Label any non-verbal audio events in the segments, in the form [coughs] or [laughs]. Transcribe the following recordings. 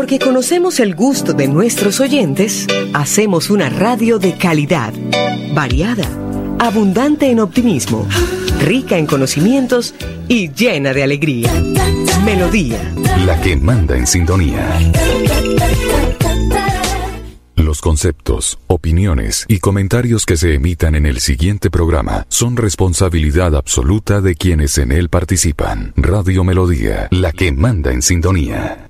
Porque conocemos el gusto de nuestros oyentes, hacemos una radio de calidad, variada, abundante en optimismo, rica en conocimientos y llena de alegría. Melodía. La que manda en sintonía. Los conceptos, opiniones y comentarios que se emitan en el siguiente programa son responsabilidad absoluta de quienes en él participan. Radio Melodía, la que manda en sintonía.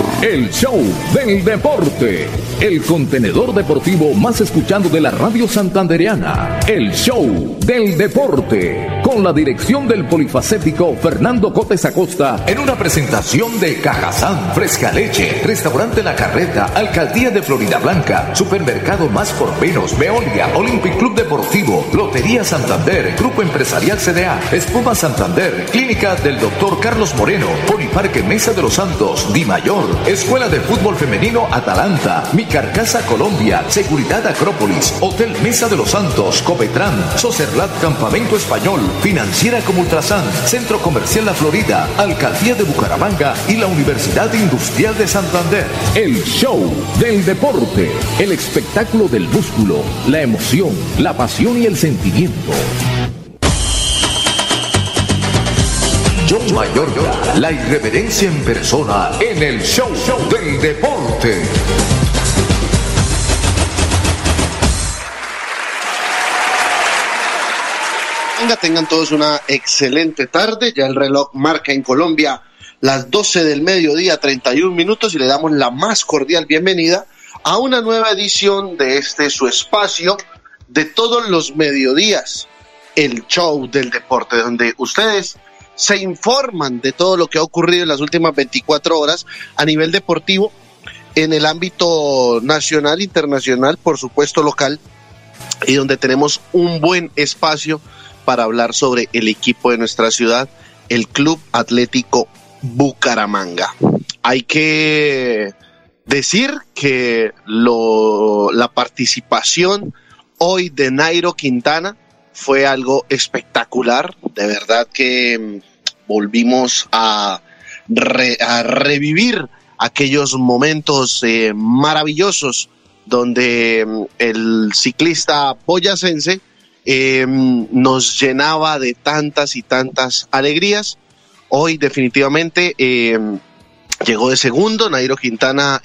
El show del deporte. El contenedor deportivo más escuchando de la radio santandereana. El show del deporte. Con la dirección del polifacético Fernando Cotes Acosta. En una presentación de Cajazán Fresca Leche. Restaurante La Carreta. Alcaldía de Florida Blanca. Supermercado Más por Menos. Veolia. Olympic Club Deportivo. Lotería Santander. Grupo Empresarial CDA. Espuma Santander. Clínica del Doctor Carlos Moreno. Poliparque Mesa de los Santos. Di Mayor. Escuela de Fútbol Femenino Atalanta, Mi Carcasa Colombia, Seguridad Acrópolis, Hotel Mesa de los Santos, Copetran, Socerlat Campamento Español, Financiera como Ultrasan, Centro Comercial La Florida, Alcaldía de Bucaramanga y la Universidad Industrial de Santander. El show del deporte, el espectáculo del músculo, la emoción, la pasión y el sentimiento. John Mayorga, la irreverencia en persona en el show, del deporte. Venga, tengan todos una excelente tarde. Ya el reloj marca en Colombia las 12 del mediodía, 31 minutos, y le damos la más cordial bienvenida a una nueva edición de este su espacio de todos los mediodías, el show del deporte, donde ustedes se informan de todo lo que ha ocurrido en las últimas 24 horas a nivel deportivo, en el ámbito nacional, internacional, por supuesto local, y donde tenemos un buen espacio para hablar sobre el equipo de nuestra ciudad, el Club Atlético Bucaramanga. Hay que decir que lo, la participación hoy de Nairo Quintana fue algo espectacular, de verdad que volvimos a, revivir aquellos momentos eh, maravillosos donde mm, el ciclista boyacense eh, nos llenaba de tantas y tantas alegrías. Hoy definitivamente eh, llegó de segundo, Nairo Quintana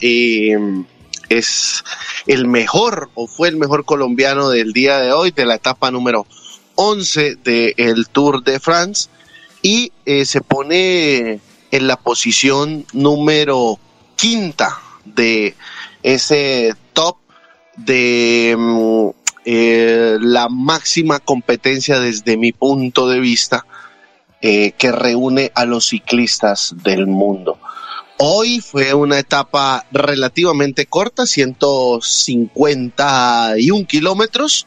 es el mejor o fue el mejor colombiano del día de hoy, de la etapa número 11 del Tour de France y eh, se pone en la posición número quinta de ese top de mm, eh, la máxima competencia desde mi punto de vista eh, que reúne a los ciclistas del mundo. Hoy fue una etapa relativamente corta, 151 kilómetros,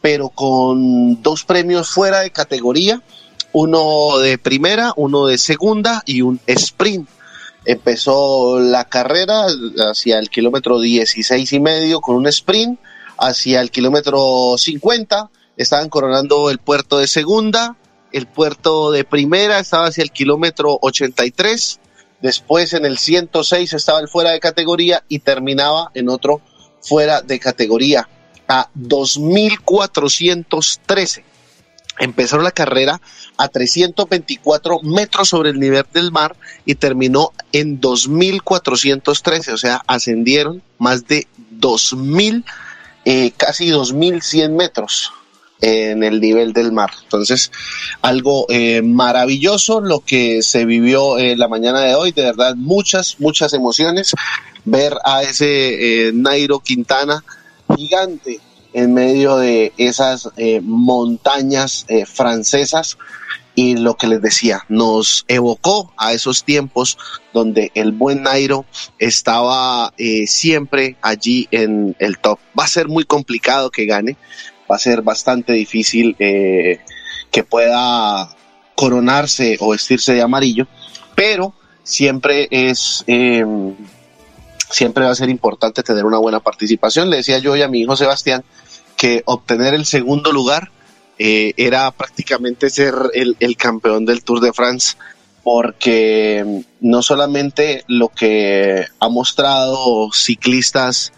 pero con dos premios fuera de categoría uno de primera, uno de segunda y un sprint. Empezó la carrera hacia el kilómetro 16 y medio con un sprint, hacia el kilómetro 50 estaban coronando el puerto de segunda, el puerto de primera estaba hacia el kilómetro 83, después en el 106 estaba el fuera de categoría y terminaba en otro fuera de categoría a 2413 Empezaron la carrera a 324 metros sobre el nivel del mar y terminó en 2.413, o sea, ascendieron más de 2.000, eh, casi 2.100 metros en el nivel del mar. Entonces, algo eh, maravilloso lo que se vivió en la mañana de hoy, de verdad, muchas, muchas emociones, ver a ese eh, Nairo Quintana gigante en medio de esas eh, montañas eh, francesas y lo que les decía, nos evocó a esos tiempos donde el buen Nairo estaba eh, siempre allí en el top. Va a ser muy complicado que gane, va a ser bastante difícil eh, que pueda coronarse o vestirse de amarillo, pero siempre es... Em, siempre va a ser importante tener una buena participación. Le decía yo hoy a mi hijo Sebastián que obtener el segundo lugar eh, era prácticamente ser el, campeón del Tour de France, porque no solamente lo que ha mostrado ciclistas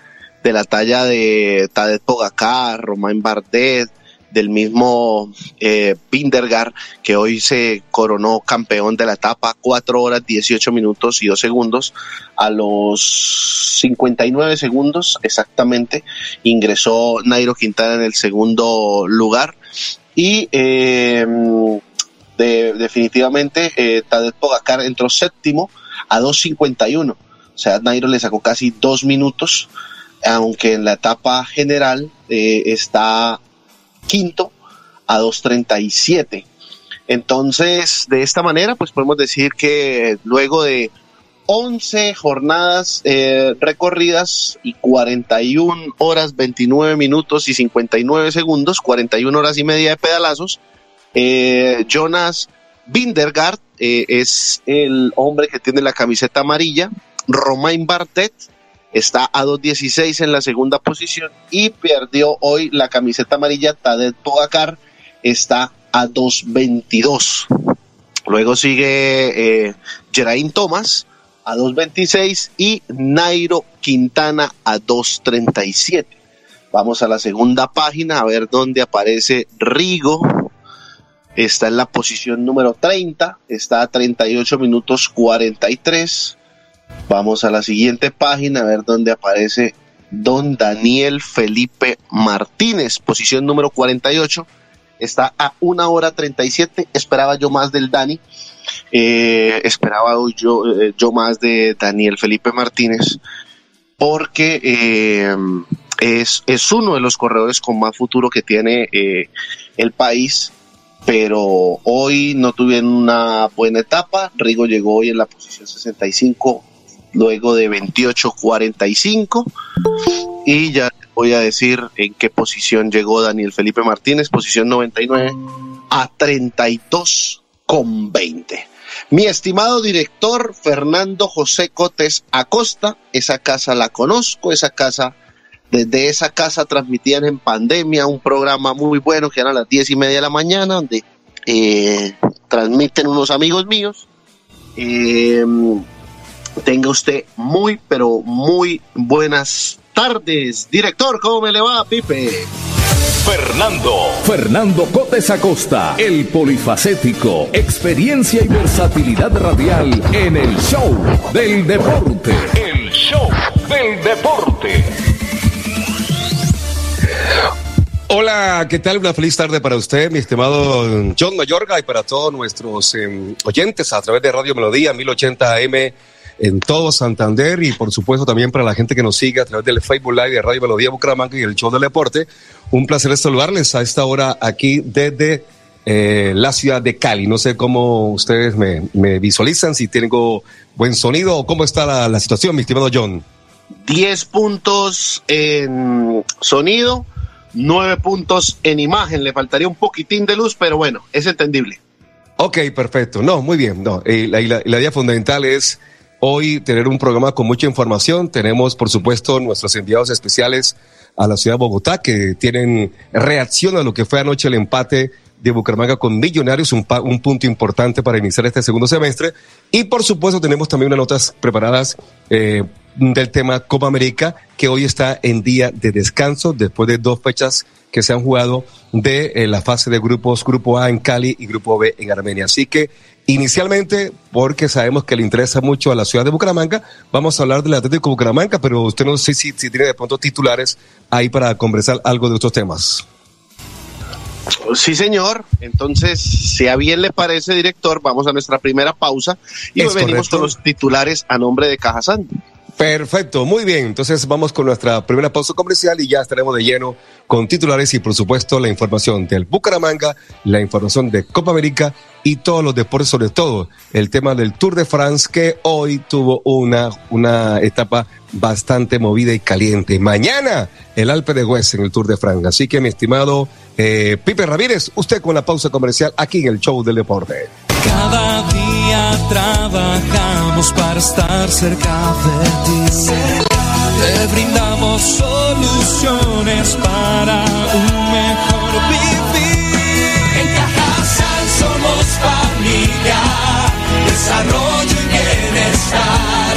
de la talla de Tadej Pogacar, Romain Bardet, del mismo eh, que hoy se coronó campeón de la etapa, 4 horas 18 minutos y 2 segundos. A los 59 segundos exactamente ingresó Nairo Quintana en el segundo lugar. Y em, definitivamente eh, Tadej Pogacar entró séptimo a 2.51. O sea, Nairo le sacó casi dos minutos, aunque en la etapa general eh, está quinto a 2.37. Entonces, de esta manera, pues podemos decir que luego de 11 jornadas eh, recorridas y 41 horas 29 minutos y 59 segundos, 41 horas y media de pedalazos, eh, Jonas Bindergaard eh, es el hombre que tiene la camiseta amarilla, Romain Bartet está a 2.16 en la segunda posición y perdió hoy la camiseta amarilla Tadej Pogacar está a 2.22 luego sigue eh, Geraint Thomas a 2.26 y Nairo Quintana a 2.37 vamos a la segunda página a ver dónde aparece Rigo. Está en la posición número 30 está a 38 minutos 43 Vamos a la siguiente página a ver dónde aparece don Daniel Felipe Martínez, posición número 48. Está a una hora 37. Esperaba yo más del Dani. Eh, esperaba yo, eh, yo más de Daniel Felipe Martínez porque eh, es, es, uno de los corredores con más futuro que tiene el país pero hoy no tuvieron una buena etapa. Rigo llegó hoy en la posición 65 luego de 28-45. Y ya voy a decir en qué posición llegó Daniel Felipe Martínez, posición 99 a 32 con 20. Mi estimado director Fernando José Cotes Acosta, esa casa la conozco, esa casa, desde esa casa transmitían en pandemia un programa muy bueno que era a las diez y media de la mañana, donde eh, transmiten unos amigos míos. Eh, Tenga usted muy, pero muy buenas tardes. Director, ¿cómo me le va, Pipe? Fernando. Fernando Cotes Acosta, el polifacético, experiencia y versatilidad radial en el show del deporte. El show del deporte. Hola, ¿qué tal? Una feliz tarde para usted, mi estimado John Mayorga, y para todos nuestros em, oyentes a través de Radio Melodía 1080 AM en todo Santander y por supuesto también para la gente que nos sigue a través del Facebook Live de Radio Melodía Bucaramanga y el Show del Deporte. Un placer saludarles a esta hora aquí desde eh, la ciudad de Cali. No sé cómo ustedes me, visualizan, si tengo buen sonido o cómo está la, la situación, mi estimado John. Diez puntos en sonido, nueve puntos en imagen. Le faltaría un poquitín de luz, pero bueno, es entendible. Ok, perfecto. No, muy bien. No, eh, la, la, la idea fundamental es hoy tener un programa con mucha información. Tenemos, por supuesto, nuestros enviados especiales a la ciudad de Bogotá que tienen reacción a lo que fue anoche el empate de Bucaramanga con Millonarios, un, un, punto importante para iniciar este segundo semestre. Y por supuesto tenemos también unas notas preparadas eh, del tema Copa América, que hoy está en día de descanso después de dos fechas que se han jugado de eh, la fase de grupos, Grupo A en Cali y Grupo B en Armenia. Así que Inicialmente, porque sabemos que le interesa mucho a la ciudad de Bucaramanga, vamos a hablar del Atlético Bucaramanga, pero usted no sé si, tiene de pronto titulares ahí para conversar algo de estos temas. Sí, señor. Entonces, si a bien le parece, director, vamos a nuestra primera pausa y venimos con los titulares a nombre de Cajazán. Perfecto, muy bien. Entonces vamos con nuestra primera pausa comercial y ya estaremos de lleno con titulares y por supuesto la información del Bucaramanga, la información de Copa América y todos los deportes, sobre todo el tema del Tour de France que hoy tuvo una, una etapa bastante movida y caliente. Mañana el Alpe de Hues en el Tour de France. Así que mi estimado eh, Pipe Ramírez, usted con la pausa comercial aquí en el show del deporte. Cada día trabajamos para estar cerca de ti. Te brindamos soluciones para un mejor vivir. En Cajasal somos familia, desarrollo y bienestar.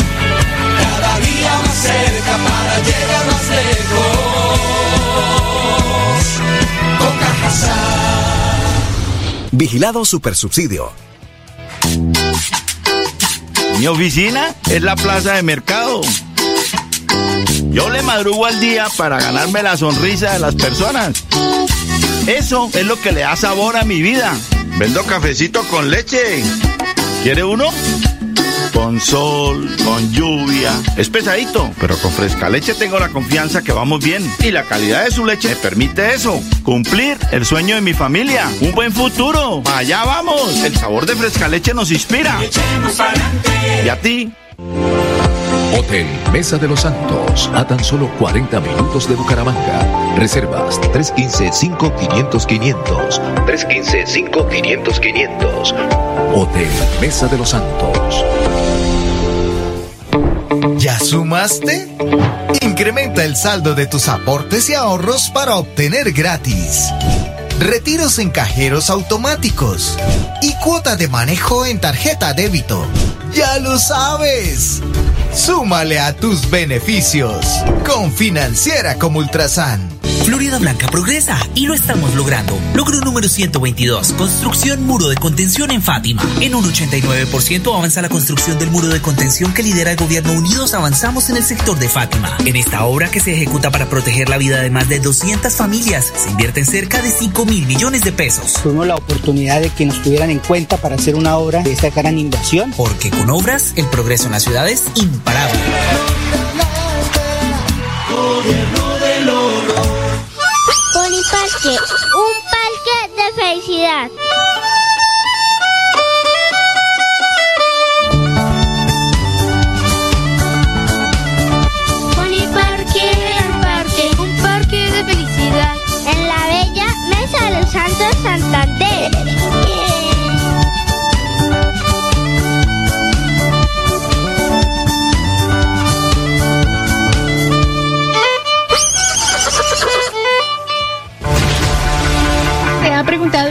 Cada día más cerca para llegar más lejos. Vigilado Supersubsidio. Mi oficina es la plaza de mercado. Yo le madrugo al día para ganarme la sonrisa de las personas. Eso es lo que le da sabor a mi vida. Vendo cafecito con leche. ¿Quiere uno? Con sol, con lluvia. Es pesadito, pero con fresca leche tengo la confianza que vamos bien. Y la calidad de su leche me permite eso. Cumplir el sueño de mi familia. Un buen futuro. Allá vamos. El sabor de fresca leche nos inspira. ¿Y a ti? Hotel Mesa de los Santos, a tan solo 40 minutos de Bucaramanga. Reservas 315-5500-500. 315-5500-500. Hotel Mesa de los Santos. ¿Ya sumaste? Incrementa el saldo de tus aportes y ahorros para obtener gratis. Retiros en cajeros automáticos y cuota de manejo en tarjeta débito. ¡Ya lo sabes! Súmale a tus beneficios con Financiera como Ultrasan. Florida Blanca progresa y lo estamos logrando. Logro número 122, construcción muro de contención en Fátima. En un 89% avanza la construcción del muro de contención que lidera el gobierno Unidos Avanzamos en el sector de Fátima. En esta obra que se ejecuta para proteger la vida de más de 200 familias, se invierten cerca de 5 mil millones de pesos. Tuvimos la oportunidad de que nos tuvieran en cuenta para hacer una obra de esta gran inversión. Porque con obras, el progreso en la ciudad es imparable. Gobierno del oro. Parque, un parque de felicidad.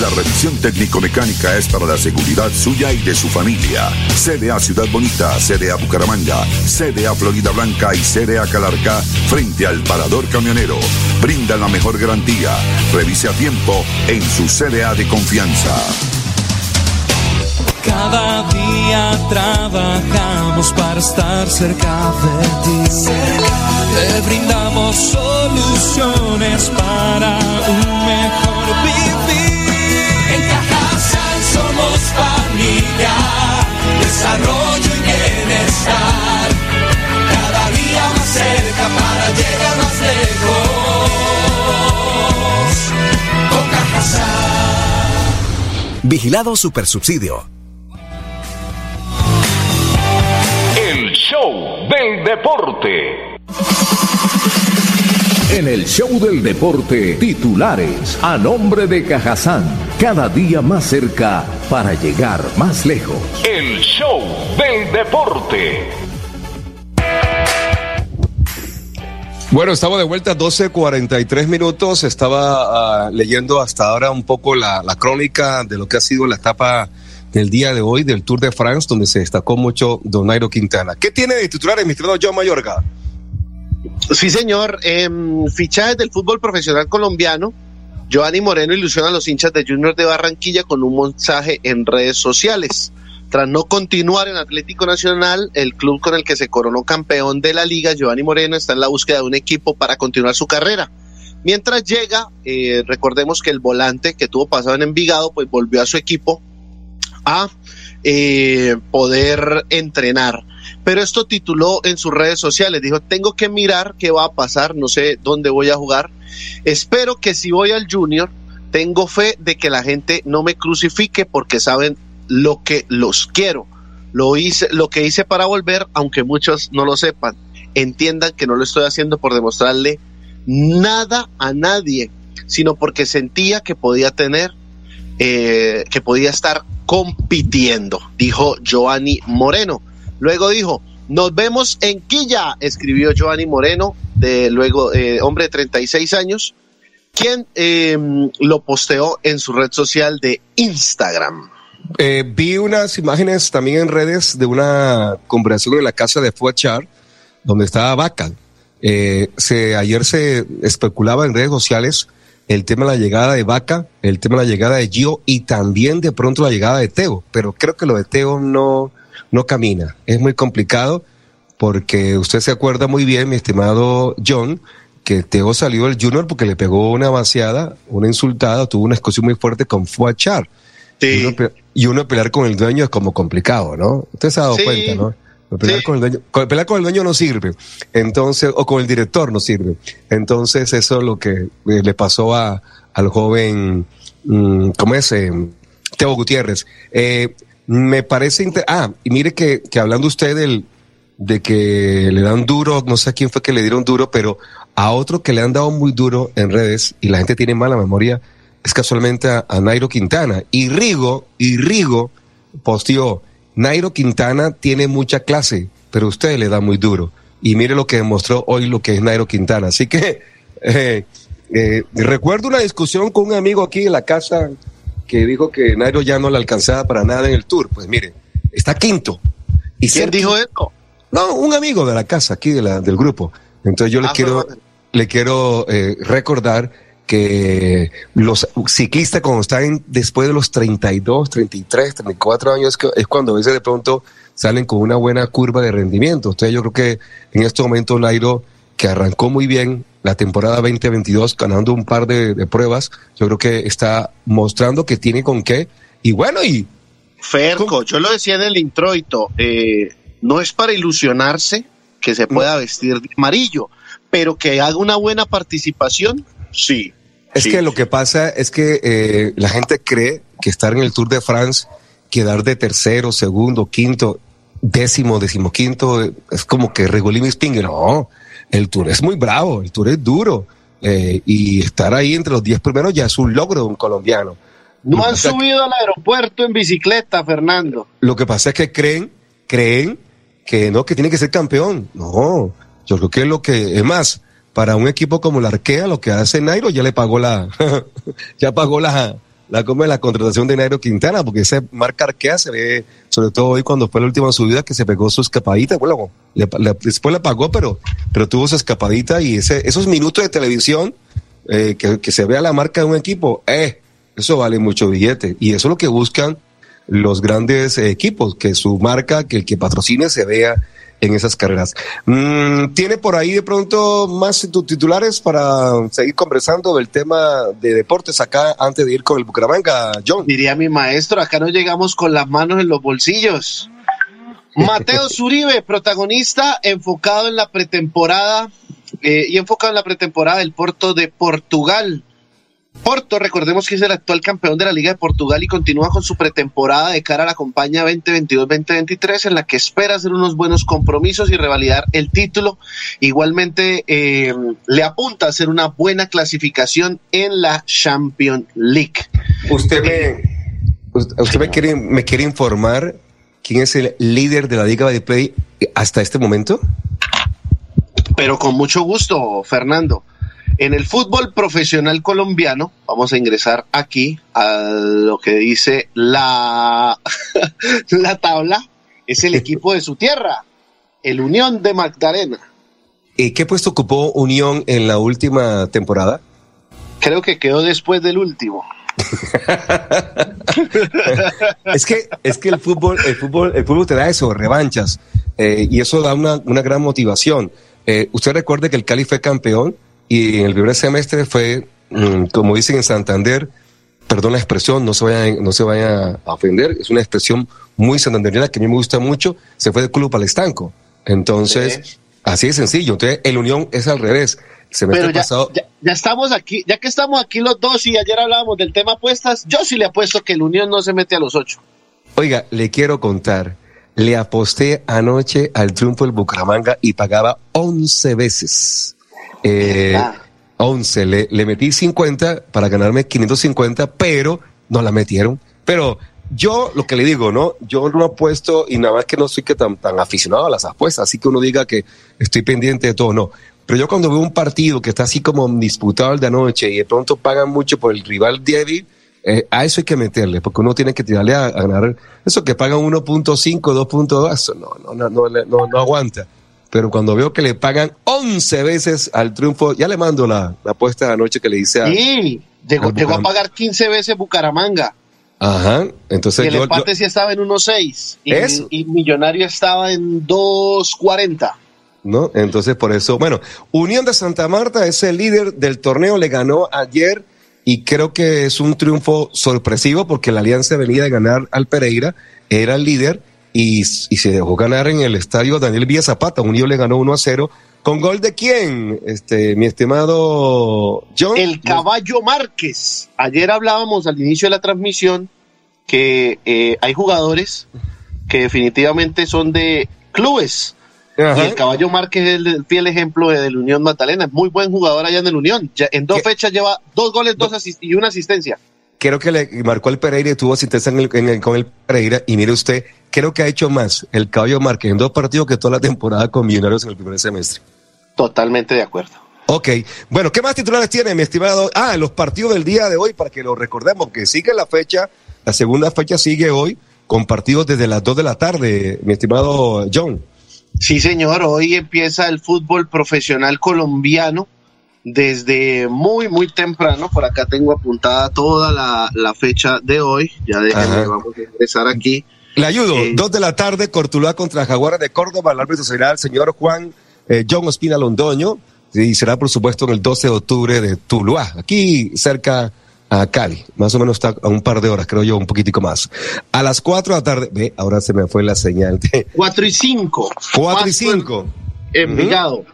La revisión técnico-mecánica es para la seguridad suya y de su familia. CDA Ciudad Bonita, CDA Bucaramanga, CDA Florida Blanca y CDA Calarca frente al parador camionero. Brinda la mejor garantía. Revise a tiempo en su CDA de confianza. Cada día trabajamos para estar cerca de ti. Te brindamos soluciones para un mejor vivir. Somos familia, desarrollo y bienestar. Cada día más cerca para llegar más lejos. Con. Vigilado Supersubsidio. El show del deporte. En el show del deporte, titulares a nombre de Cajazán, cada día más cerca para llegar más lejos. El show del deporte. Bueno, estamos de vuelta, 12.43 minutos. Estaba uh, leyendo hasta ahora un poco la, la, crónica de lo que ha sido la etapa del día de hoy del Tour de France, donde se destacó mucho Donairo Quintana. ¿Qué tiene de titulares, mi estimado John Mayorga? Sí, señor. Eh, fichajes del fútbol profesional colombiano. Giovanni Moreno ilusiona a los hinchas de Junior de Barranquilla con un mensaje en redes sociales. Tras no continuar en Atlético Nacional, el club con el que se coronó campeón de la liga, Giovanni Moreno, está en la búsqueda de un equipo para continuar su carrera. Mientras llega, eh, recordemos que el volante que tuvo pasado en Envigado, pues volvió a su equipo a eh, poder entrenar. Pero esto tituló en sus redes sociales, dijo, tengo que mirar qué va a pasar, no sé dónde voy a jugar. Espero que si voy al junior, tengo fe de que la gente no me crucifique porque saben lo que los quiero. Lo hice, lo que hice para volver, aunque muchos no lo sepan, entiendan que no lo estoy haciendo por demostrarle nada a nadie, sino porque sentía que podía tener, eh, que podía estar compitiendo, dijo Giovanni Moreno. Luego dijo, nos vemos en Quilla, escribió Giovanni Moreno, de luego eh, hombre de 36 años, quien eh, lo posteó en su red social de Instagram. Eh, vi unas imágenes también en redes de una conversación en la casa de Fuachar, donde estaba Vaca. Eh, se, ayer se especulaba en redes sociales el tema de la llegada de Vaca, el tema de la llegada de Gio y también de pronto la llegada de Teo. Pero creo que lo de Teo no, no camina. Es muy complicado porque usted se acuerda muy bien, mi estimado John, que Teo salió del Junior porque le pegó una vaciada, una insultada, tuvo una discusión muy fuerte con Fuachar. Sí. Y, uno, pe- y uno pelear con el dueño es como complicado, ¿no? Usted se ha dado Sí. cuenta, ¿no? Pelear, Sí. con el dueño, con- pelear con el dueño no sirve. Entonces, o con el director no sirve. Entonces, eso es lo que eh, le pasó a, al joven, mm, ¿cómo es? Eh, Teo Gutiérrez. Eh, me parece, ah, y mire que, que hablando usted del, de que le dan duro, no sé a quién fue que le dieron duro, pero a otro que le han dado muy duro en redes y la gente tiene mala memoria es casualmente a, a Nairo Quintana. Y Rigo, y Rigo posteó, Nairo Quintana tiene mucha clase, pero usted le da muy duro. Y mire lo que demostró hoy lo que es Nairo Quintana. Así que [laughs] eh, eh, recuerdo una discusión con un amigo aquí en la casa que dijo que Nairo ya no le alcanzaba para nada en el tour. Pues mire, está quinto. Y ¿Quién dijo eso? no, un amigo de la casa, aquí de la, del grupo. Entonces yo le Ah, quiero, le quiero eh, recordar que los ciclistas cuando están después de los 32, 33, 34 años es cuando a veces de pronto salen con una buena curva de rendimiento. Entonces yo creo que en este momento Nairo, que arrancó muy bien la temporada 2022 ganando un par de, de pruebas, yo creo que está mostrando que tiene con qué. Y bueno, y Ferco, yo lo decía en el introito, eh, no es para ilusionarse que se pueda vestir de amarillo, pero que haga una buena participación, sí. Es sí. que lo que pasa es que eh, la gente cree que estar en el Tour de France, quedar de tercero, segundo, quinto, décimo, decimoquinto, es como que Regolini Spinger. No, el Tour es muy bravo, el Tour es duro. eh, y estar ahí entre los diez primeros ya es un logro de un colombiano. No han subido al aeropuerto en bicicleta, Fernando. Lo que pasa es que creen, creen que no, que tiene que ser campeón. No, yo creo que es lo que, es más, para un equipo como la Arkea, lo que hace Nairo ya le pagó la, [laughs] ya pagó la, la, como la contratación de Nairo Quintana, porque esa marca Arkea se ve, sobre todo hoy cuando fue la última subida que se pegó su escapadita, bueno, le- después la pagó, pero, pero tuvo su escapadita y ese, esos minutos de televisión, eh, que, que se vea la marca de un equipo, eh, eso vale mucho billete. Y eso es lo que buscan los grandes eh, equipos, que su marca, que el que patrocine se vea en esas carreras. Mm, ¿Tiene por ahí de pronto más tu- titulares para seguir conversando del tema de deportes acá antes de ir con el Bucaramanga, John? Diría mi maestro, acá no llegamos con las manos en los bolsillos. [laughs] Mateo Zuribe, protagonista, enfocado en la pretemporada eh, y enfocado en la pretemporada del Porto de Portugal. Porto, recordemos que es el actual campeón de la Liga de Portugal y continúa con su pretemporada de cara a la campaña 2022-2023 en la que espera hacer unos buenos compromisos y revalidar el título. Igualmente eh, le apunta a hacer una buena clasificación en la Champions League. Usted me, usted me quiere, me quiere informar quién es el líder de la Liga de Play hasta este momento. pero con mucho gusto, Fernando. En el fútbol profesional colombiano, vamos a ingresar aquí a lo que dice la, [laughs] la tabla, es el equipo de su tierra, el Unión de Magdalena. ¿Y qué puesto ocupó Unión en la última temporada? Creo que quedó después del último. [laughs] es que es que el fútbol el fútbol el fútbol te da eso revanchas eh, y eso da una, una gran motivación eh, usted recuerde que el Cali fue campeón y en el primer semestre fue mm, como dicen en Santander perdón la expresión no se vaya no se vaya a ofender es una expresión muy santanderina que a mí me gusta mucho se fue del club al estanco entonces así de sencillo entonces el Unión es al revés pero ya, ya, estamos aquí, ya que estamos aquí los dos y ayer hablábamos del tema apuestas, yo sí le apuesto que el Unión no se mete a los ocho. Oiga, le quiero contar, le aposté anoche al triunfo del Bucaramanga y pagaba 11 veces. Eh, 11, le, le metí 50 para ganarme 550, pero no la metieron. Pero yo lo que le digo, ¿no? Yo no apuesto y nada más que no soy que tan, tan aficionado a las apuestas, así que uno diga que estoy pendiente de todo, no. Pero yo cuando veo un partido que está así como disputado el de anoche y de pronto pagan mucho por el rival débil, eh, a eso hay que meterle, porque uno tiene que tirarle a, ganar. Eso que pagan 1.5, 2.2, eso no, no, no, no, no, no aguanta. Pero cuando veo que le pagan 11 veces al triunfo, ya le mando la, la apuesta de anoche que le hice a. Sí, llegó, llegó a pagar 15 veces Bucaramanga. Ajá, entonces y el empate sí estaba en 1.6 y, y Millonario estaba en 2.40. ¿no? Entonces, por eso, bueno, Unión de Santa Marta es el líder del torneo, le ganó ayer y creo que es un triunfo sorpresivo porque la Alianza venía de ganar al Pereira, era el líder y, y se dejó ganar en el estadio Daniel Villa Zapata. Unión le ganó 1 a 0. ¿Con gol de quién, este, mi estimado John? El caballo Márquez. Ayer hablábamos al inicio de la transmisión que eh, hay jugadores que definitivamente son de clubes y el caballo Márquez es el fiel ejemplo del Unión Magdalena. Es muy buen jugador allá en el Unión. en dos fechas lleva dos goles dos y una asistencia. Creo que le marcó el Pereira y tuvo asistencia con el Pereira. Y mire usted, creo que ha hecho más el caballo Márquez en dos partidos que toda la temporada con Millonarios en el primer semestre. Totalmente de acuerdo. Ok, bueno, ¿qué más titulares tiene, mi estimado? Ah, los partidos del día de hoy, para que lo recordemos, que sigue la fecha, la segunda fecha sigue hoy, con partidos desde las 2 de la tarde, mi estimado John. Sí, señor, hoy empieza el fútbol profesional colombiano desde muy, muy temprano. Por acá tengo apuntada toda la, fecha de hoy. Ya déjenme, vamos a empezar aquí. Le ayudo. Eh, Dos de la tarde, Cortuluá contra Jaguares de Córdoba. El árbitro será el señor Juan eh, John Ospina Londoño. Y será, por supuesto, en el 12 de octubre de Tuluá, aquí cerca a Cali. Más o menos está a un par de horas, creo yo, un poquitico más. A las 4 de la tarde, ve, ahora se me fue la señal. De... [laughs] 4 y 5. 4 y 5. Envigado.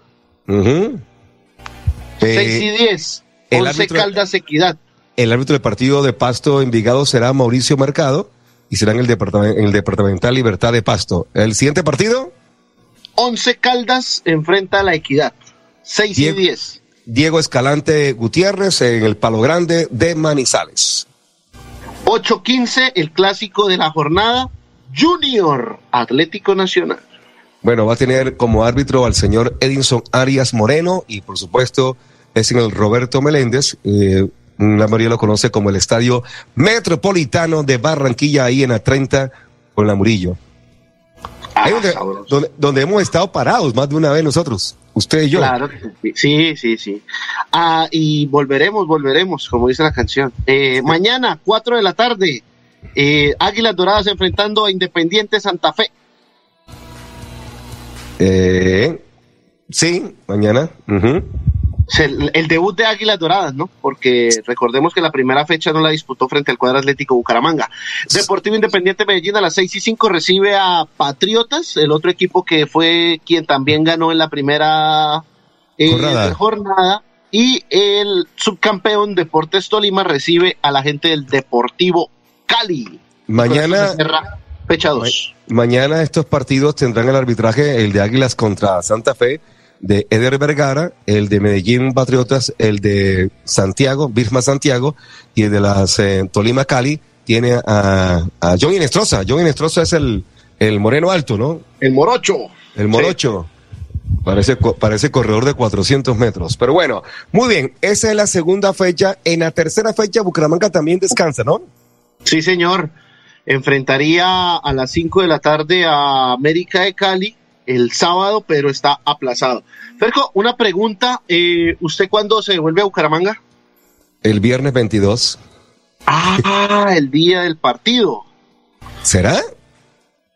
Uh 6 y 10. Eh, 11 Caldas Equidad. El árbitro del partido de Pasto Envigado será Mauricio Mercado y será en el, departament en el Departamental Libertad de Pasto. ¿El siguiente partido? 11 Caldas enfrenta a la Equidad. 6 y 10. Diego Escalante Gutiérrez en el Palo Grande de Manizales. 8-15, el clásico de la jornada, Junior Atlético Nacional. Bueno, va a tener como árbitro al señor Edinson Arias Moreno y por supuesto es en el Roberto Meléndez. Eh, la mayoría lo conoce como el Estadio Metropolitano de Barranquilla, ahí en la 30 con la Murillo. Ah, donde, donde, hemos estado parados más de una vez nosotros, usted y yo. Claro, sí, sí, sí. Ah, y volveremos, volveremos, como dice la canción. Eh, mañana, 4 de la tarde, eh, Águilas Doradas enfrentando a Independiente Santa Fe. Eh, sí, mañana. El, debut de Águilas Doradas, ¿no? Porque recordemos que la primera fecha no la disputó frente al cuadro Atlético Bucaramanga. Deportivo Independiente Medellín a las seis y cinco recibe a Patriotas, el otro equipo que fue quien también ganó en la primera eh, jornada. Y el subcampeón Deportes Tolima recibe a la gente del Deportivo Cali. Mañana. Fecha 2. mañana estos partidos tendrán el arbitraje, el de Águilas contra Santa Fe de Eder Vergara, el de Medellín Patriotas, el de Santiago, Birma Santiago, y el de las eh, Tolima Cali tiene a, a John Inestrosa. John Inestrosa es el, el moreno alto, ¿no? El morocho. El morocho. Parece, parece corredor de 400 metros. Pero bueno, muy bien. Esa es la segunda fecha. En la tercera fecha, Bucaramanga también descansa, ¿no? Sí, señor. Enfrentaría a las 5 de la tarde a América de Cali el sábado, pero está aplazado. Ferco, una pregunta. Eh, ¿Usted cuándo se vuelve a Bucaramanga? El viernes 22. Ah, el día del partido. ¿Será?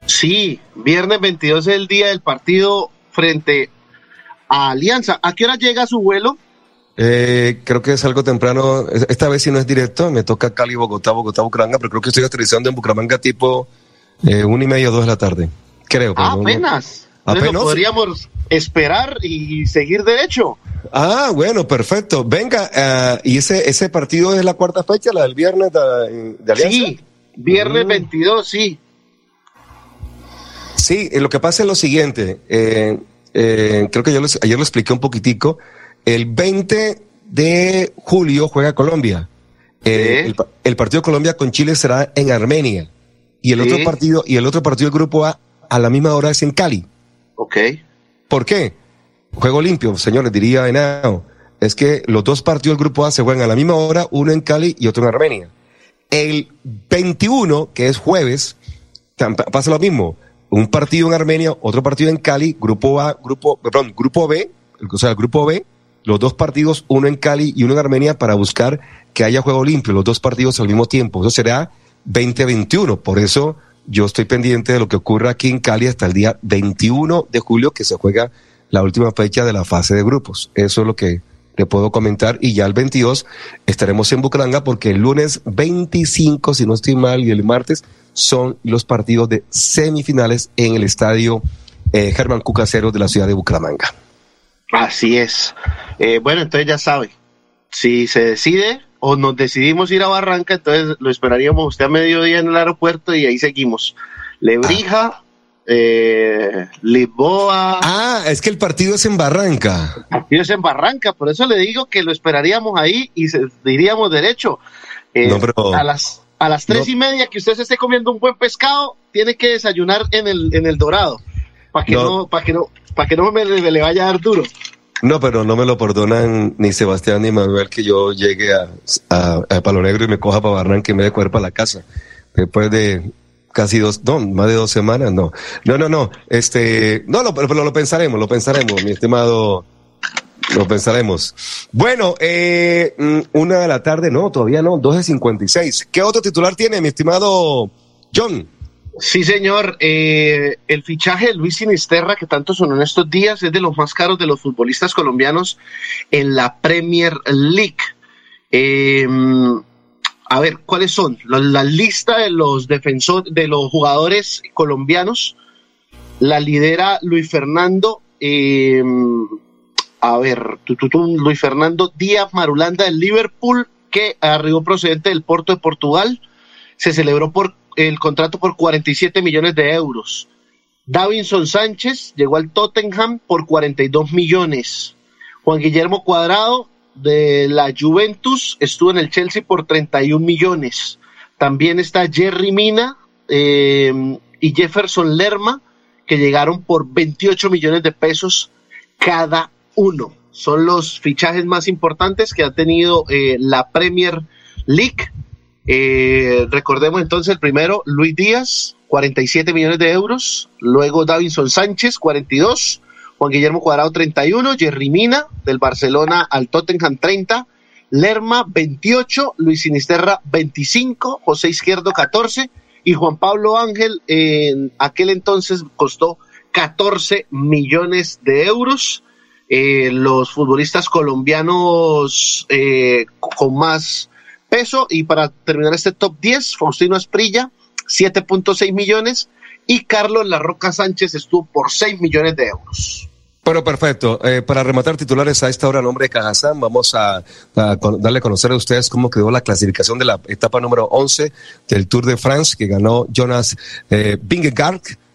Sí, viernes 22 es el día del partido frente a Alianza. ¿A qué hora llega su vuelo? Eh, creo que es algo temprano. Esta vez si no es directo, me toca Cali, Bogotá, Bogotá, Bucaramanga, pero creo que estoy aterrizando en Bucaramanga tipo eh, una y media, dos de la tarde. Creo. Ah, apenas. ¿Apenas? podríamos esperar y seguir derecho. Ah, bueno, perfecto. Venga, uh, ¿y ese, ese partido es la cuarta fecha, la del viernes de, de Alianza? Sí, viernes mm. 22, sí. Sí, eh, lo que pasa es lo siguiente. Eh, eh, creo que yo les, ayer lo expliqué un poquitico. El 20 de julio juega Colombia. Eh, el, el, partido Colombia con Chile será en Armenia. Y el ¿Sí? otro partido, y el otro partido del grupo A a la misma hora es en Cali. Ok. ¿Por qué? Juego limpio, señores, diría Henao. Es que los dos partidos del grupo A se juegan a la misma hora, uno en Cali y otro en Armenia. El 21, que es jueves, pasa lo mismo. Un partido en Armenia, otro partido en Cali, grupo A, grupo, perdón, grupo B, o sea, el grupo B, los dos partidos, uno en Cali y uno en Armenia, para buscar que haya juego limpio, los dos partidos al mismo tiempo. Eso será 2021. Por eso yo estoy pendiente de lo que ocurra aquí en Cali hasta el día 21 de julio, que se juega la última fecha de la fase de grupos. Eso es lo que le puedo comentar. Y ya el 22 estaremos en Bucaramanga porque el lunes 25, si no estoy mal, y el martes son los partidos de semifinales en el estadio eh, Germán Cucacero de la ciudad de Bucaramanga. Así es. Eh, bueno, entonces ya sabe, si se decide o nos decidimos ir a Barranca, entonces lo esperaríamos usted a mediodía en el aeropuerto y ahí seguimos. Lebrija, ah. eh, Lisboa. Ah, es que el partido es en Barranca. El partido es en Barranca, por eso le digo que lo esperaríamos ahí y se, diríamos derecho. Eh, no, pero... A las a las tres no. y media que usted se esté comiendo un buen pescado, tiene que desayunar en el, en el dorado, para que no, no para que no, para que no me le, le, vaya a dar duro. No, pero no me lo perdonan ni Sebastián ni Manuel que yo llegue a, a, a Palo Negro y me coja para Barranca y me dé cuerpo para la casa. Después de casi dos, no, más de dos semanas, no. No, no, no, este, no, lo, pero lo pensaremos, lo pensaremos, mi estimado lo pensaremos. Bueno, eh, una de la tarde, no, todavía no, 12.56. ¿Qué otro titular tiene, mi estimado John? Sí, señor. Eh, el fichaje de Luis Sinisterra, que tanto sonó en estos días, es de los más caros de los futbolistas colombianos en la Premier League. Eh, a ver, ¿cuáles son? La, lista de los defensores, de los jugadores colombianos, la lidera Luis Fernando. Eh, a ver, tututum, Luis Fernando Díaz Marulanda del Liverpool, que arribó procedente del Porto de Portugal, se celebró por el contrato por 47 millones de euros. Davinson Sánchez llegó al Tottenham por 42 millones. Juan Guillermo Cuadrado de la Juventus estuvo en el Chelsea por 31 millones. También está Jerry Mina eh, y Jefferson Lerma, que llegaron por 28 millones de pesos cada uno. Son los fichajes más importantes que ha tenido eh, la Premier League. Eh, recordemos entonces el primero, Luis Díaz, 47 millones de euros. Luego Davinson Sánchez, 42. Juan Guillermo Cuadrado, 31. Jerry Mina, del Barcelona al Tottenham, 30. Lerma, 28. Luis Sinisterra, 25. José Izquierdo, 14. Y Juan Pablo Ángel, en aquel entonces costó 14 millones de euros eh, los futbolistas colombianos eh, con más peso. Y para terminar este top 10, Faustino Esprilla, 7.6 millones. Y Carlos La Roca Sánchez estuvo por 6 millones de euros. Bueno, perfecto. Eh, para rematar titulares a esta hora, nombre de Cajazán, vamos a, darle a conocer a ustedes cómo quedó la clasificación de la etapa número 11 del Tour de France, que ganó Jonas eh,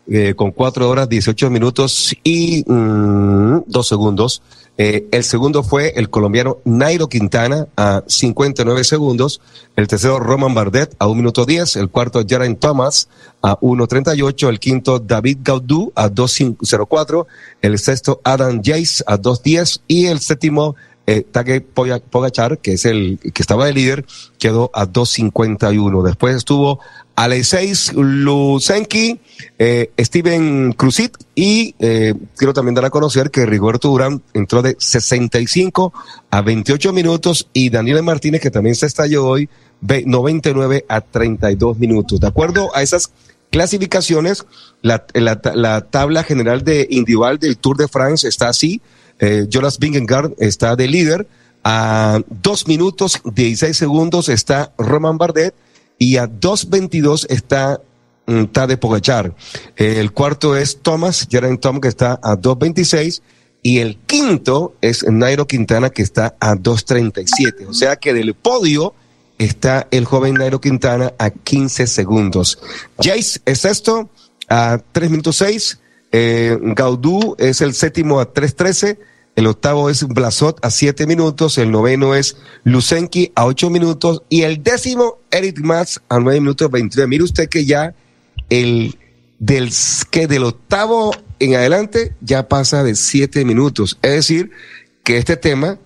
eh, con cuatro horas, 18 minutos y mm, dos segundos. Eh, el segundo fue el colombiano Nairo Quintana a 59 segundos. El tercero Roman Bardet a un minuto 10. El cuarto Geraint Thomas a 1.38. El quinto David Gaudú a 2.04. El sexto Adam Jace a 2.10. Y el séptimo eh, Tage Pogachar, que es el que estaba de líder, quedó a 2.51. Después estuvo Alexei Lusenki, eh, Steven Cruzit y eh, quiero también dar a conocer que Rigoberto Durán entró de 65 a 28 minutos y Daniel Martínez, que también se estalló hoy, 99 a 32 minutos. De acuerdo a esas clasificaciones, la, la, tabla general de individual del Tour de France está así. Eh, Jonas Vingegaard está de líder. A dos minutos 16 segundos está Roman Bardet y a 2.22 está mm, Tade Pogachar. el cuarto es Thomas, Geraint Tom, que está a 2.26 y el quinto es Nairo Quintana, que está a 2.37. O sea que del podio está el joven Nairo Quintana a 15 segundos. Jace es esto a 3 minutos 6. Eh, Gaudú es el séptimo a 3.13. El octavo es Blasot a siete minutos, el noveno es Lusenki a ocho minutos y el décimo Eric Matz a nueve minutos veintidós. Mire usted que ya el del que del octavo en adelante ya pasa de siete minutos. Es decir, que este tema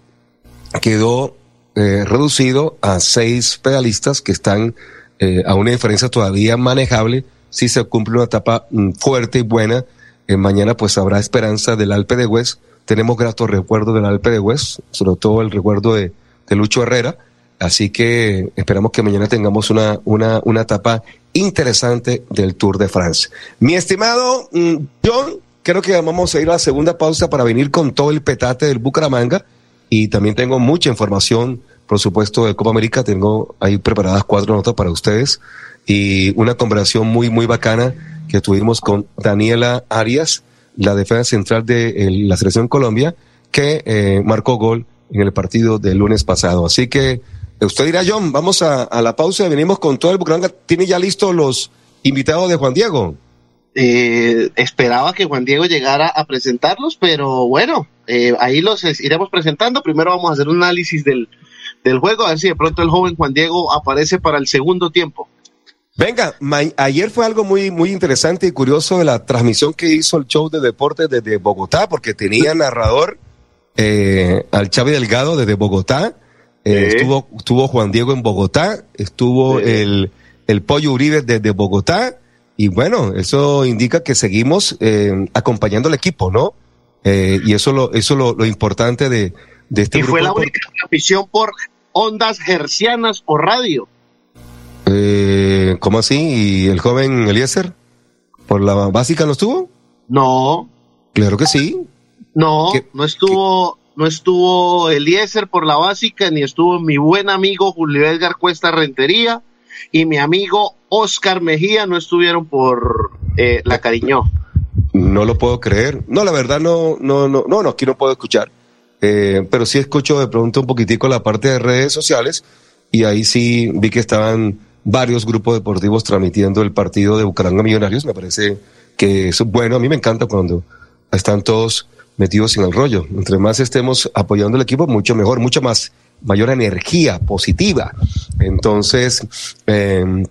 quedó eh, reducido a seis pedalistas que están eh, a una diferencia todavía manejable si se cumple una etapa mm, fuerte y buena. Eh, mañana pues habrá esperanza del Alpe de Hues tenemos gratos recuerdos del Alpe de West, sobre todo el recuerdo de, Lucho Herrera. Así que esperamos que mañana tengamos una, una, una etapa interesante del Tour de Francia. Mi estimado mm, John, creo que vamos a ir a la segunda pausa para venir con todo el petate del Bucaramanga y también tengo mucha información, por supuesto, de Copa América. Tengo ahí preparadas cuatro notas para ustedes y una conversación muy, muy bacana que tuvimos con Daniela Arias la defensa central de la selección Colombia, que eh, marcó gol en el partido del lunes pasado. Así que usted dirá, John, vamos a, la pausa, venimos con todo el Bucaramanga. ¿Tiene ya listos los invitados de Juan Diego? Eh, esperaba que Juan Diego llegara a presentarlos, pero bueno, eh, ahí los iremos presentando. Primero vamos a hacer un análisis del, del juego, a ver si de pronto el joven Juan Diego aparece para el segundo tiempo. Venga, ayer fue algo muy, muy interesante y curioso de la transmisión que hizo el show de deportes desde Bogotá, porque tenía narrador eh, al Chávez Delgado desde Bogotá, eh, estuvo, estuvo Juan Diego en Bogotá, estuvo el, el Pollo Uribe desde Bogotá, y bueno, eso indica que seguimos eh, acompañando al equipo, ¿no? y eso lo, eso lo, lo importante de, de este y fue la única transmisión por ondas hercianas o radio. Eh, ¿Cómo así? ¿Y el joven Eliezer? ¿Por la básica no estuvo? No. Claro que sí. No, no estuvo, no estuvo Eliezer por la básica, ni estuvo mi buen amigo Julio Edgar Cuesta Rentería y mi amigo Oscar Mejía no estuvieron por eh, la cariño. No lo puedo creer. No, la verdad no, no, no, no, no, aquí no puedo escuchar. Eh, pero sí escucho de pronto un poquitico la parte de redes sociales y ahí sí vi que estaban varios grupos deportivos transmitiendo el partido de Bucaramanga Millonarios. Me parece que es bueno. A mí me encanta cuando están todos metidos en el rollo. Entre más estemos apoyando el equipo, mucho mejor, mucha más, mayor energía positiva. Entonces, em,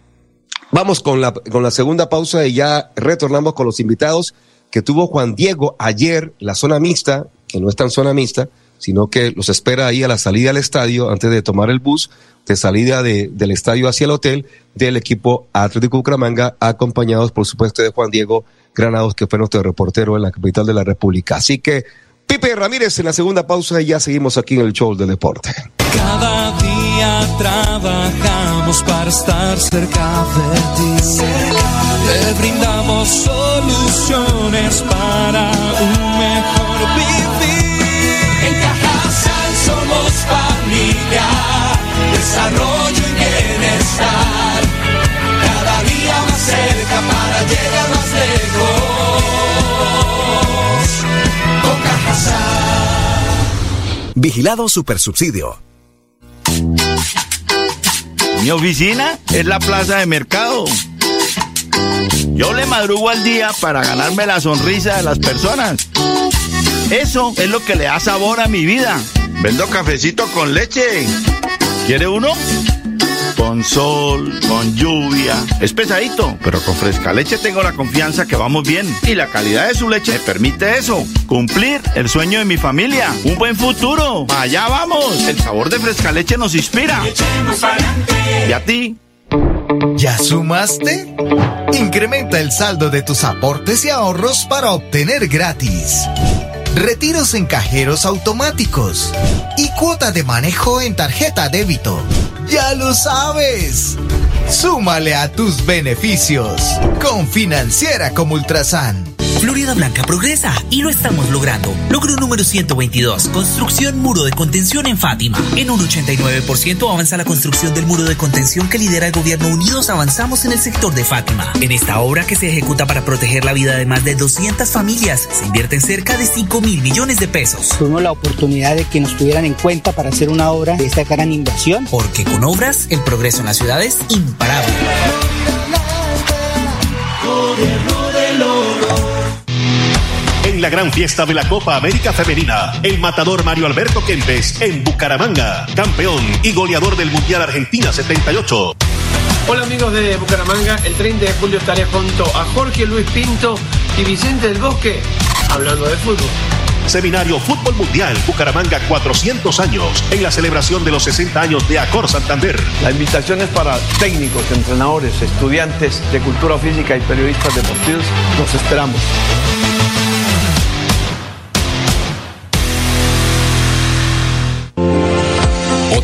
vamos con la, con la segunda pausa y ya retornamos con los invitados que tuvo Juan Diego ayer, la zona mixta, que no es tan zona mixta, sino que los espera ahí a la salida del estadio antes de tomar el bus de salida de, del estadio hacia el hotel del equipo Atlético Bucaramanga, acompañados por supuesto de Juan Diego Granados, que fue nuestro reportero en la capital de la República. Así que Pipe Ramírez en la segunda pausa y ya seguimos aquí en el show del deporte. Cada día trabajamos para estar cerca de ti. Te brindamos soluciones para un mejor vivir. En Cajasal somos familia desarrollo y bienestar. Cada día más cerca para llegar más lejos. Con Vigilado Supersubsidio. Mi oficina es la plaza de mercado. Yo le madrugo al día para ganarme la sonrisa de las personas. Eso es lo que le da sabor a mi vida. Vendo cafecito con leche. ¿Quiere uno? con sol, con lluvia. Es pesadito, pero con fresca leche tengo la confianza que vamos bien. Y la calidad de su leche me permite eso. Cumplir el sueño de mi familia. Un buen futuro. Allá vamos. El sabor de fresca leche nos inspira. ¿Y a ti? ¿Ya sumaste? Incrementa el saldo de tus aportes y ahorros para obtener gratis. Retiros en cajeros automáticos y cuota de manejo en tarjeta débito. Ya lo sabes. Súmale a tus beneficios con Financiera como Ultrasan. Florida Blanca progresa y lo estamos logrando. Logro número 122, construcción muro de contención en Fátima. En un 89% avanza la construcción del muro de contención que lidera el gobierno Unidos Avanzamos en el sector de Fátima. En esta obra que se ejecuta para proteger la vida de más de 200 familias, se invierten cerca de 5 mil millones de pesos. Tuvimos la oportunidad de que nos tuvieran en cuenta para hacer una obra de esta gran inversión. Porque con obras, el progreso en la ciudad es imparable. en la gran fiesta de la Copa América Femenina. El matador Mario Alberto Kempes en Bucaramanga, campeón y goleador del Mundial Argentina 78. Hola amigos de Bucaramanga, el 30 de julio estaré junto a Jorge Luis Pinto y Vicente del Bosque hablando de fútbol. Seminario Fútbol Mundial Bucaramanga 400 años en la celebración de los 60 años de Acor Santander. La invitación es para técnicos, entrenadores, estudiantes de cultura física y periodistas deportivos. Los esperamos.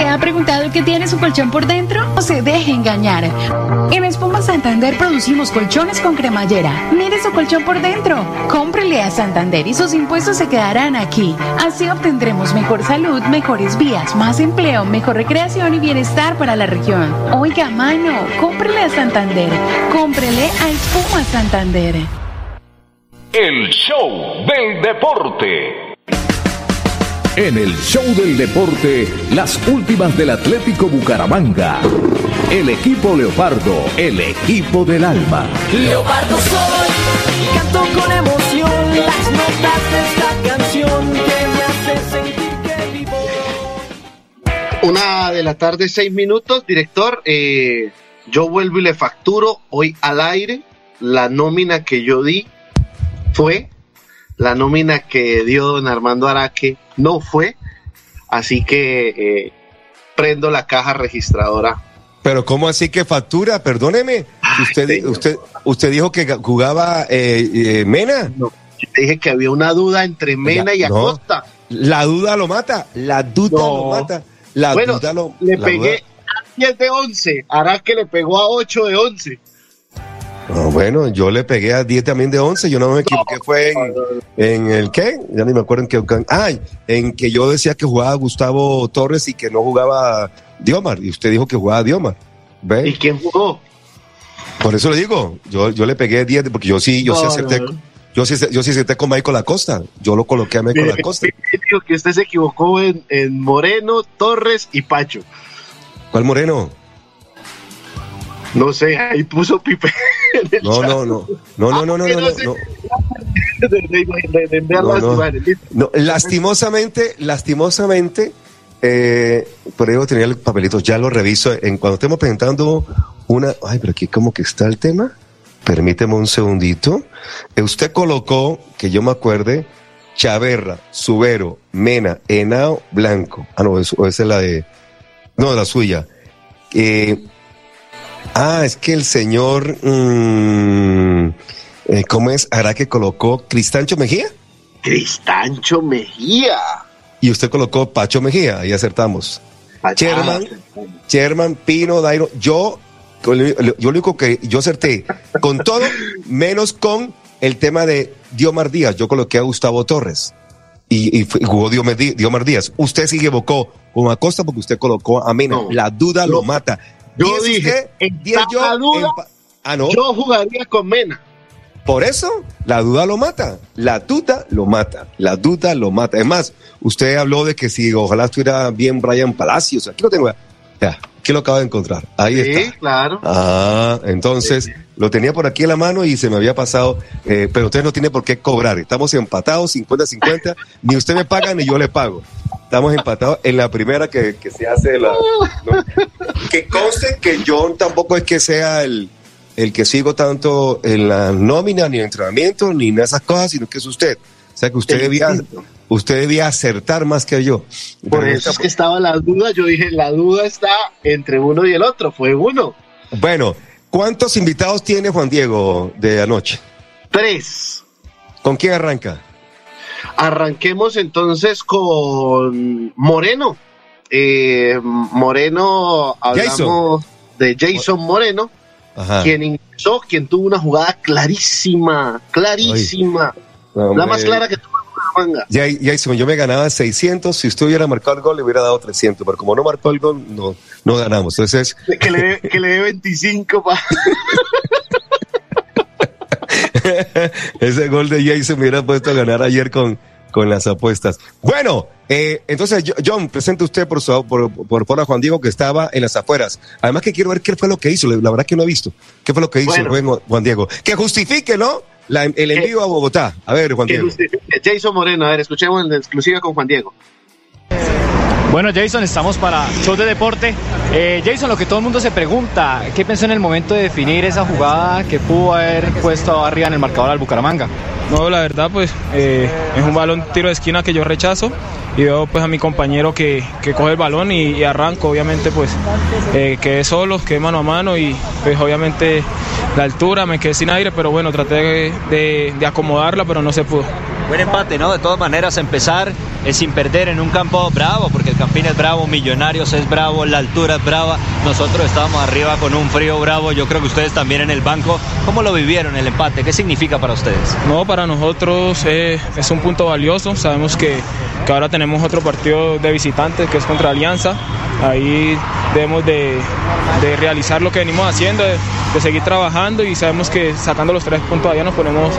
¿Te ha preguntado qué tiene su colchón por dentro? No se deje engañar. En Espuma Santander producimos colchones con cremallera. Mire su colchón por dentro. Cómprele a Santander y sus impuestos se quedarán aquí. Así obtendremos mejor salud, mejores vías, más empleo, mejor recreación y bienestar para la región. Oiga, mano, cómprele a Santander. Cómprele a Espuma Santander. El show del deporte. En el show del deporte, las últimas del Atlético Bucaramanga. El equipo Leopardo, el equipo del alma. Leopardo soy canto con emoción las notas de esta canción que me hace sentir que vivo. Una de la tarde, seis minutos. Director, eh, yo vuelvo y le facturo hoy al aire la nómina que yo di fue, la nómina que dio don Armando Araque no fue, así que eh, prendo la caja registradora. Pero ¿cómo así que factura? Perdóneme. Usted, usted, usted dijo que jugaba eh, eh, Mena. No, yo te dije que había una duda entre Mena y no. Acosta. La duda lo mata. La duda No. lo mata. La bueno, duda lo le pegué duda- a 10 de 11. Araque le pegó a 8 de 11. No, bueno, yo le pegué a 10 también de 11, yo no me equivoqué, fue en, en el qué, ya ni me acuerdo en qué, ay, en que yo decía que jugaba Gustavo Torres y que no jugaba Diomar, y usted dijo que jugaba Diomar. ¿Ve? ¿Y quién jugó? Por eso le digo, yo, yo le pegué 10, porque yo sí, yo sí No, acerté, no, no. yo sí, yo sí acerté con Michael Acosta, yo lo coloqué a Michael [laughs] Acosta. Digo que usted se equivocó en, en Moreno, Torres y Pacho. ¿Cuál Moreno? No sé, ahí puso Pipe. [laughs] No, no, no, no, no, no, no, no, no, no. Lastimosamente, lastimosamente, eh, por eso tenía el papelito, ya lo reviso. En cuando estemos presentando una. Ay, pero aquí como que está el tema. Permíteme un segundito. Eh, Usted colocó, que yo me acuerde, Chaverra, Subero, Mena, Henao, Blanco. Ah, no, esa es la de. No, la suya. Eh, ah, es que el señor. mm, eh, ¿Cómo es? ¿Hará que colocó Cristancho Mejía? Cristancho Mejía. Y usted colocó Pacho Mejía, ahí acertamos. Sherman, Sherman, Pino, Dairo. Yo, yo lo único que yo acerté con todo, menos con el tema de Diomar Díaz. Yo coloqué a Gustavo Torres y, y jugó Diomar Díaz. Usted sí equivocó con Acosta porque usted colocó a Mena. La duda lo mata. Yo dije, en yo, duda, Ah, no. yo jugaría con Mena. Por eso, la duda lo mata. La duda lo mata. La duda lo mata. Es más, usted habló de que si ojalá estuviera bien Brian Palacios. Aquí lo tengo. Ya, Aquí lo acabo de encontrar. Ahí Sí, está. claro. Ah, entonces lo tenía por aquí en la mano y se me había pasado, eh, pero usted no tiene por qué cobrar. Estamos empatados 50-50, ni usted me paga ni yo le pago. Estamos empatados en la primera que, que se hace la... ¿no? Que conste que yo tampoco es que sea el, el que sigo tanto en la nómina, ni en entrenamiento, ni en esas cosas, sino que es usted. O sea que usted El debía, instinto. usted debía acertar más que yo. Por Pero eso es que estaba la duda. Yo dije, la duda está entre uno y el otro. Fue uno. Bueno, ¿cuántos invitados tiene Juan Diego de anoche? Tres. ¿Con quién arranca? Arranquemos entonces con Moreno. Eh, Moreno, hablamos de Jason Moreno, Ajá. quien ingresó, quien tuvo una jugada clarísima, clarísima. La más clara que tuvo Manga. Ya, Jason, yo me ganaba 600, si usted hubiera marcado el gol le hubiera dado 300, pero como no marcó el gol, no, no ganamos. Entonces, Que le, que le dé 25 pa. [laughs] ese gol de Jason me hubiera puesto a ganar ayer con, con las apuestas. Bueno, eh, entonces, John, presente usted por, su, por, por, por a Juan Diego que estaba en las afueras. Además que quiero ver qué fue lo que hizo, la verdad que no he visto. ¿Qué fue lo que hizo Bueno. Juan Diego? Que justifique, ¿no? La- el envío a Bogotá. A ver, Juan Diego. Jason Moreno, a ver, escuchemos en exclusiva con Juan Diego. Bueno, Jason, estamos para Show de Deporte. Eh, Jason, lo que todo el mundo se pregunta, ¿qué pensó en el momento de definir esa jugada que pudo haber puesto arriba en el marcador al Bucaramanga? No, la verdad, pues eh, es un balón tiro de esquina que yo rechazo y veo pues a mi compañero que, que coge el balón y, arranco, obviamente pues eh, quedé solo, quedé mano a mano y pues obviamente la altura me quedé sin aire, pero bueno, traté de acomodarla, pero no se pudo. Buen empate, ¿no? De todas maneras, empezar eh, sin perder en un campo bravo, porque el Campín es bravo, Millonarios es bravo, la altura es brava. Nosotros estábamos arriba con un frío bravo. Yo creo que ustedes también en el banco. ¿Cómo lo vivieron el empate? ¿Qué significa para ustedes? No, para nosotros es un punto valioso. Sabemos que, que ahora tenemos otro partido de visitantes que es contra Alianza. Ahí debemos de, de realizar lo que venimos haciendo, de, seguir trabajando y sabemos que sacando los tres puntos allá nos ponemos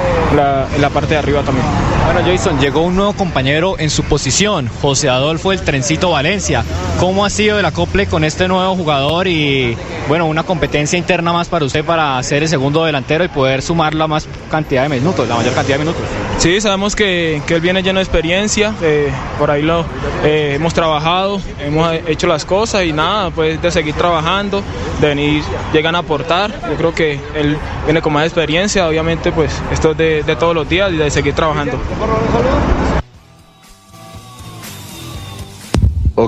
en la parte de arriba también. Bueno, Jason, llegó un nuevo compañero en su posición, José Adolfo el Trencito Valencia. ¿Cómo ha sido el acople con este nuevo jugador y, bueno, una competencia interna más para usted para ser el segundo delantero y poder sumar la más cantidad de minutos, la mayor cantidad de minutos? Sí, sabemos que, que él viene lleno de experiencia, eh, por ahí lo eh, hemos trabajado, hemos hecho las cosas y nada, pues de seguir trabajando, de venir, llegan a aportar. Yo creo que él viene con más experiencia, obviamente pues esto es de, de todos los días y de seguir trabajando.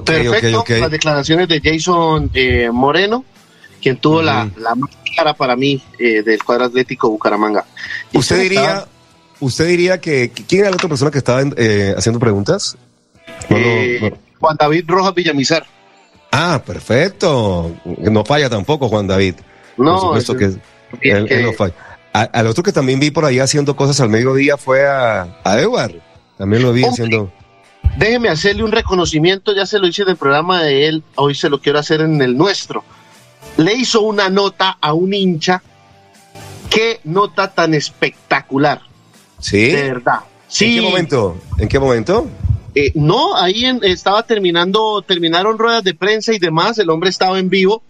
Perfecto, las declaraciones de Jason eh, Moreno, quien tuvo la, la más clara para mí eh, del cuadro atlético Bucaramanga. Y ¿Usted diría, estaba, usted diría que, ¿quién era la otra persona que estaba eh, haciendo preguntas? No, eh, no. Juan David Rojas Villamizar. Ah, perfecto. No falla tampoco, Juan David. No, Por supuesto eso que, es él, que- él no falla. A- al otro que también vi por ahí haciendo cosas al mediodía fue a, a Edward. También lo vi Hombre. haciendo. Déjeme hacerle un reconocimiento, ya se lo hice en el programa de él, hoy se lo quiero hacer en el nuestro. Le hizo una nota a un hincha, qué nota tan espectacular, ¿Sí? de verdad. Sí, ¿En qué momento? ¿En qué momento? Eh, no, ahí en- estaba terminando, terminaron ruedas de prensa y demás, el hombre estaba en vivo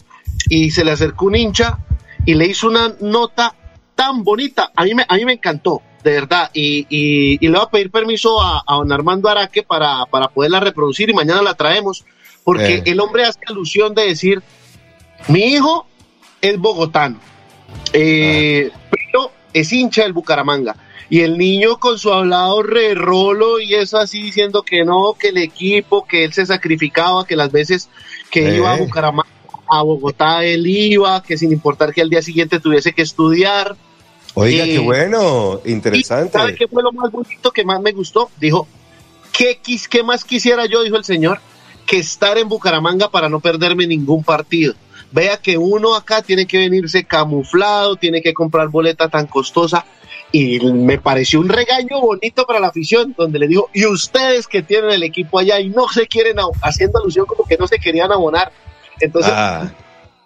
y se le acercó un hincha y le hizo una nota tan bonita, a mí me, a mí me encantó, de verdad, y, y- y le voy a pedir permiso a, a don Armando Araque para, para poderla reproducir y mañana la traemos, porque Eh. el hombre hace alusión de decir, mi hijo es bogotano, eh, pero es hincha del Bucaramanga. Y el niño con su hablado re rolo y eso así diciendo que no, que el equipo, que él se sacrificaba, que las veces que Eh. iba a Bucaramanga, a Bogotá él iba, que sin importar que al día siguiente tuviese que estudiar. Oiga, Eh, qué bueno, ¿Y interesante. sabe qué fue lo más bonito que más me gustó? Dijo, ¿qué, quis, ¿qué más quisiera yo? Dijo el señor, que estar en Bucaramanga para no perderme ningún partido. Vea que uno acá tiene que venirse camuflado, tiene que comprar boleta tan costosa. Y me pareció un regaño bonito para la afición, donde le dijo, y ustedes que tienen el equipo allá y no se quieren, haciendo alusión como que no se querían abonar. Entonces, Ah.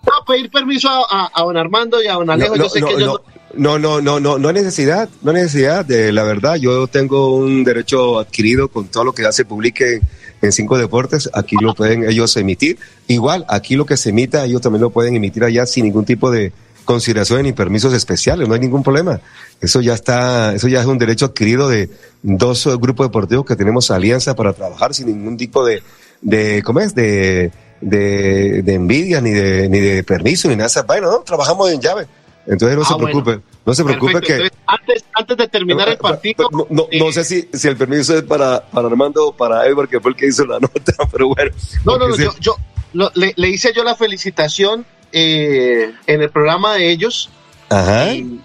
a pedir permiso a, a- a don Armando y a don Alejo. no, yo sé no, que ellos no, no, no, no, no, no hay necesidad, no hay necesidad de la verdad. Yo tengo un derecho adquirido con todo lo que ya se publique en Cinco Deportes, aquí lo pueden ellos emitir. Igual, aquí lo que se emita, ellos también lo pueden emitir allá sin ningún tipo de consideración ni permisos especiales, no hay ningún problema. Eso ya está, eso ya es un derecho adquirido de dos grupos deportivos que tenemos alianza para trabajar sin ningún tipo de, de ¿cómo es? De, de, de envidia, ni de, ni de permiso, ni nada. Bueno, no, trabajamos en llave. Entonces no Ah, se bueno. preocupe, no se preocupe Perfecto. que... Entonces, antes, antes de terminar el partido, No, no, no sé si, si el permiso es para, para Armando o para Edward, que fue el que hizo la [laughs] nota, pero bueno. No, no, no, yo, yo lo- le, le hice yo la felicitación eh, en el programa de ellos Ajá. y,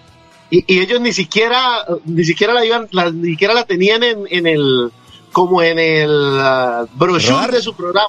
y ellos ni siquiera, ni siquiera la iban, la- ni siquiera la tenían en, en el, como en el ah, brochure de su programa.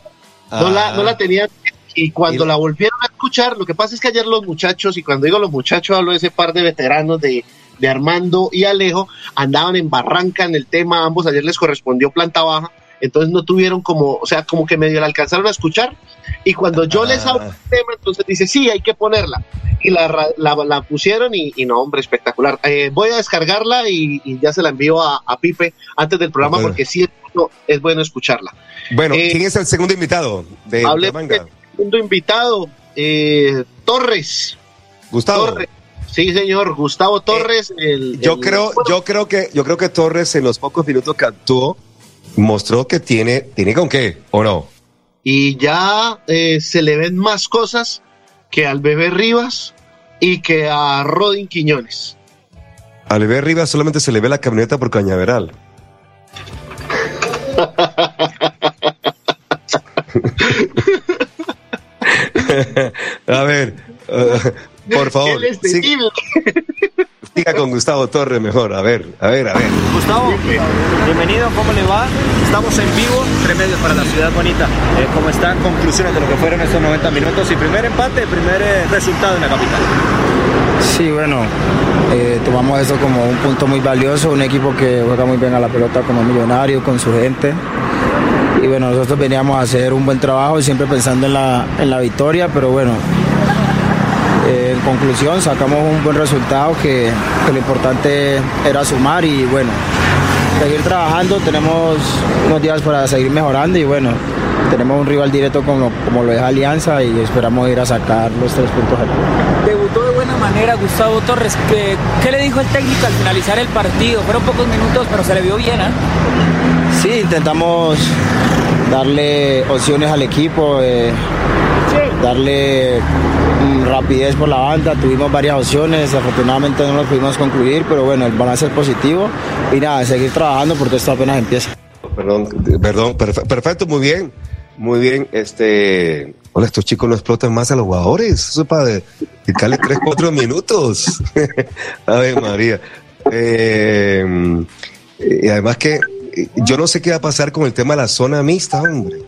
No, la, Ah. no la tenían. Y cuando la volvieron a escuchar, lo que pasa es que ayer los muchachos, y cuando digo los muchachos, hablo de ese par de veteranos de, de Armando y Alejo, andaban en barranca en el tema, ambos ayer les correspondió planta baja, entonces no tuvieron como, o sea, como que medio la alcanzaron a escuchar, y cuando yo les hablo del tema, entonces dice, sí, hay que ponerla, y la, la, la pusieron, y, y no, hombre, espectacular. Eh, voy a descargarla y, y ya se la envío a, a Pipe antes del programa, Bueno. porque sí es bueno, es bueno escucharla. Bueno, Eh, ¿quién es el segundo invitado de Bucaramanga? del segundo invitado, eh, Torres. Gustavo. Torres. Sí, señor, Gustavo Torres. el, Eh, Yo el- creo, yo creo que, yo creo que Torres en los pocos minutos que actuó mostró que tiene, tiene con qué, ¿o no? Y ya eh, se le ven más cosas que al bebé Rivas y que a Rodin Quiñones. Al bebé Rivas solamente se le ve la camioneta por Cañaveral. [laughs] [laughs] A ver, eh, por [laughs] favor, temible. siga con Gustavo Torres mejor. A ver, a ver, a ver. Gustavo, bienvenido, ¿cómo le va? Estamos en vivo, Remedios para la Ciudad Bonita. Eh, ¿Cómo están? Conclusiones de lo que fueron estos 90 minutos y primer empate, primer eh, resultado en la capital. Sí, bueno, eh, tomamos eso como un punto muy valioso, un equipo que juega muy bien a la pelota como millonario, con su gente. Y bueno, nosotros veníamos a hacer un buen trabajo, siempre pensando en la, en la victoria, pero bueno, eh, en conclusión sacamos un buen resultado que, lo importante era sumar y bueno, seguir trabajando, tenemos unos días para seguir mejorando y bueno, tenemos un rival directo como, como lo es Alianza y esperamos ir a sacar los tres puntos. Debutó de buena manera Gustavo Torres. ¿Qué, qué le dijo el técnico al finalizar el partido? Fueron pocos minutos, pero se le vio bien, ¿ah? Sí, intentamos darle opciones al equipo, eh, darle mm, rapidez por la banda, tuvimos varias opciones, afortunadamente no las pudimos concluir, pero bueno, el balance es positivo y nada, seguir trabajando porque esto apenas empieza. Perdón, perdón, perfe- perfecto, muy bien, muy bien. Este, hola, estos chicos no explotan más a los jugadores, eso es para dedicarle 3, 4 minutos. [laughs] a María. Eh, y además que yo no sé qué va a pasar con el tema de la zona mixta, hombre.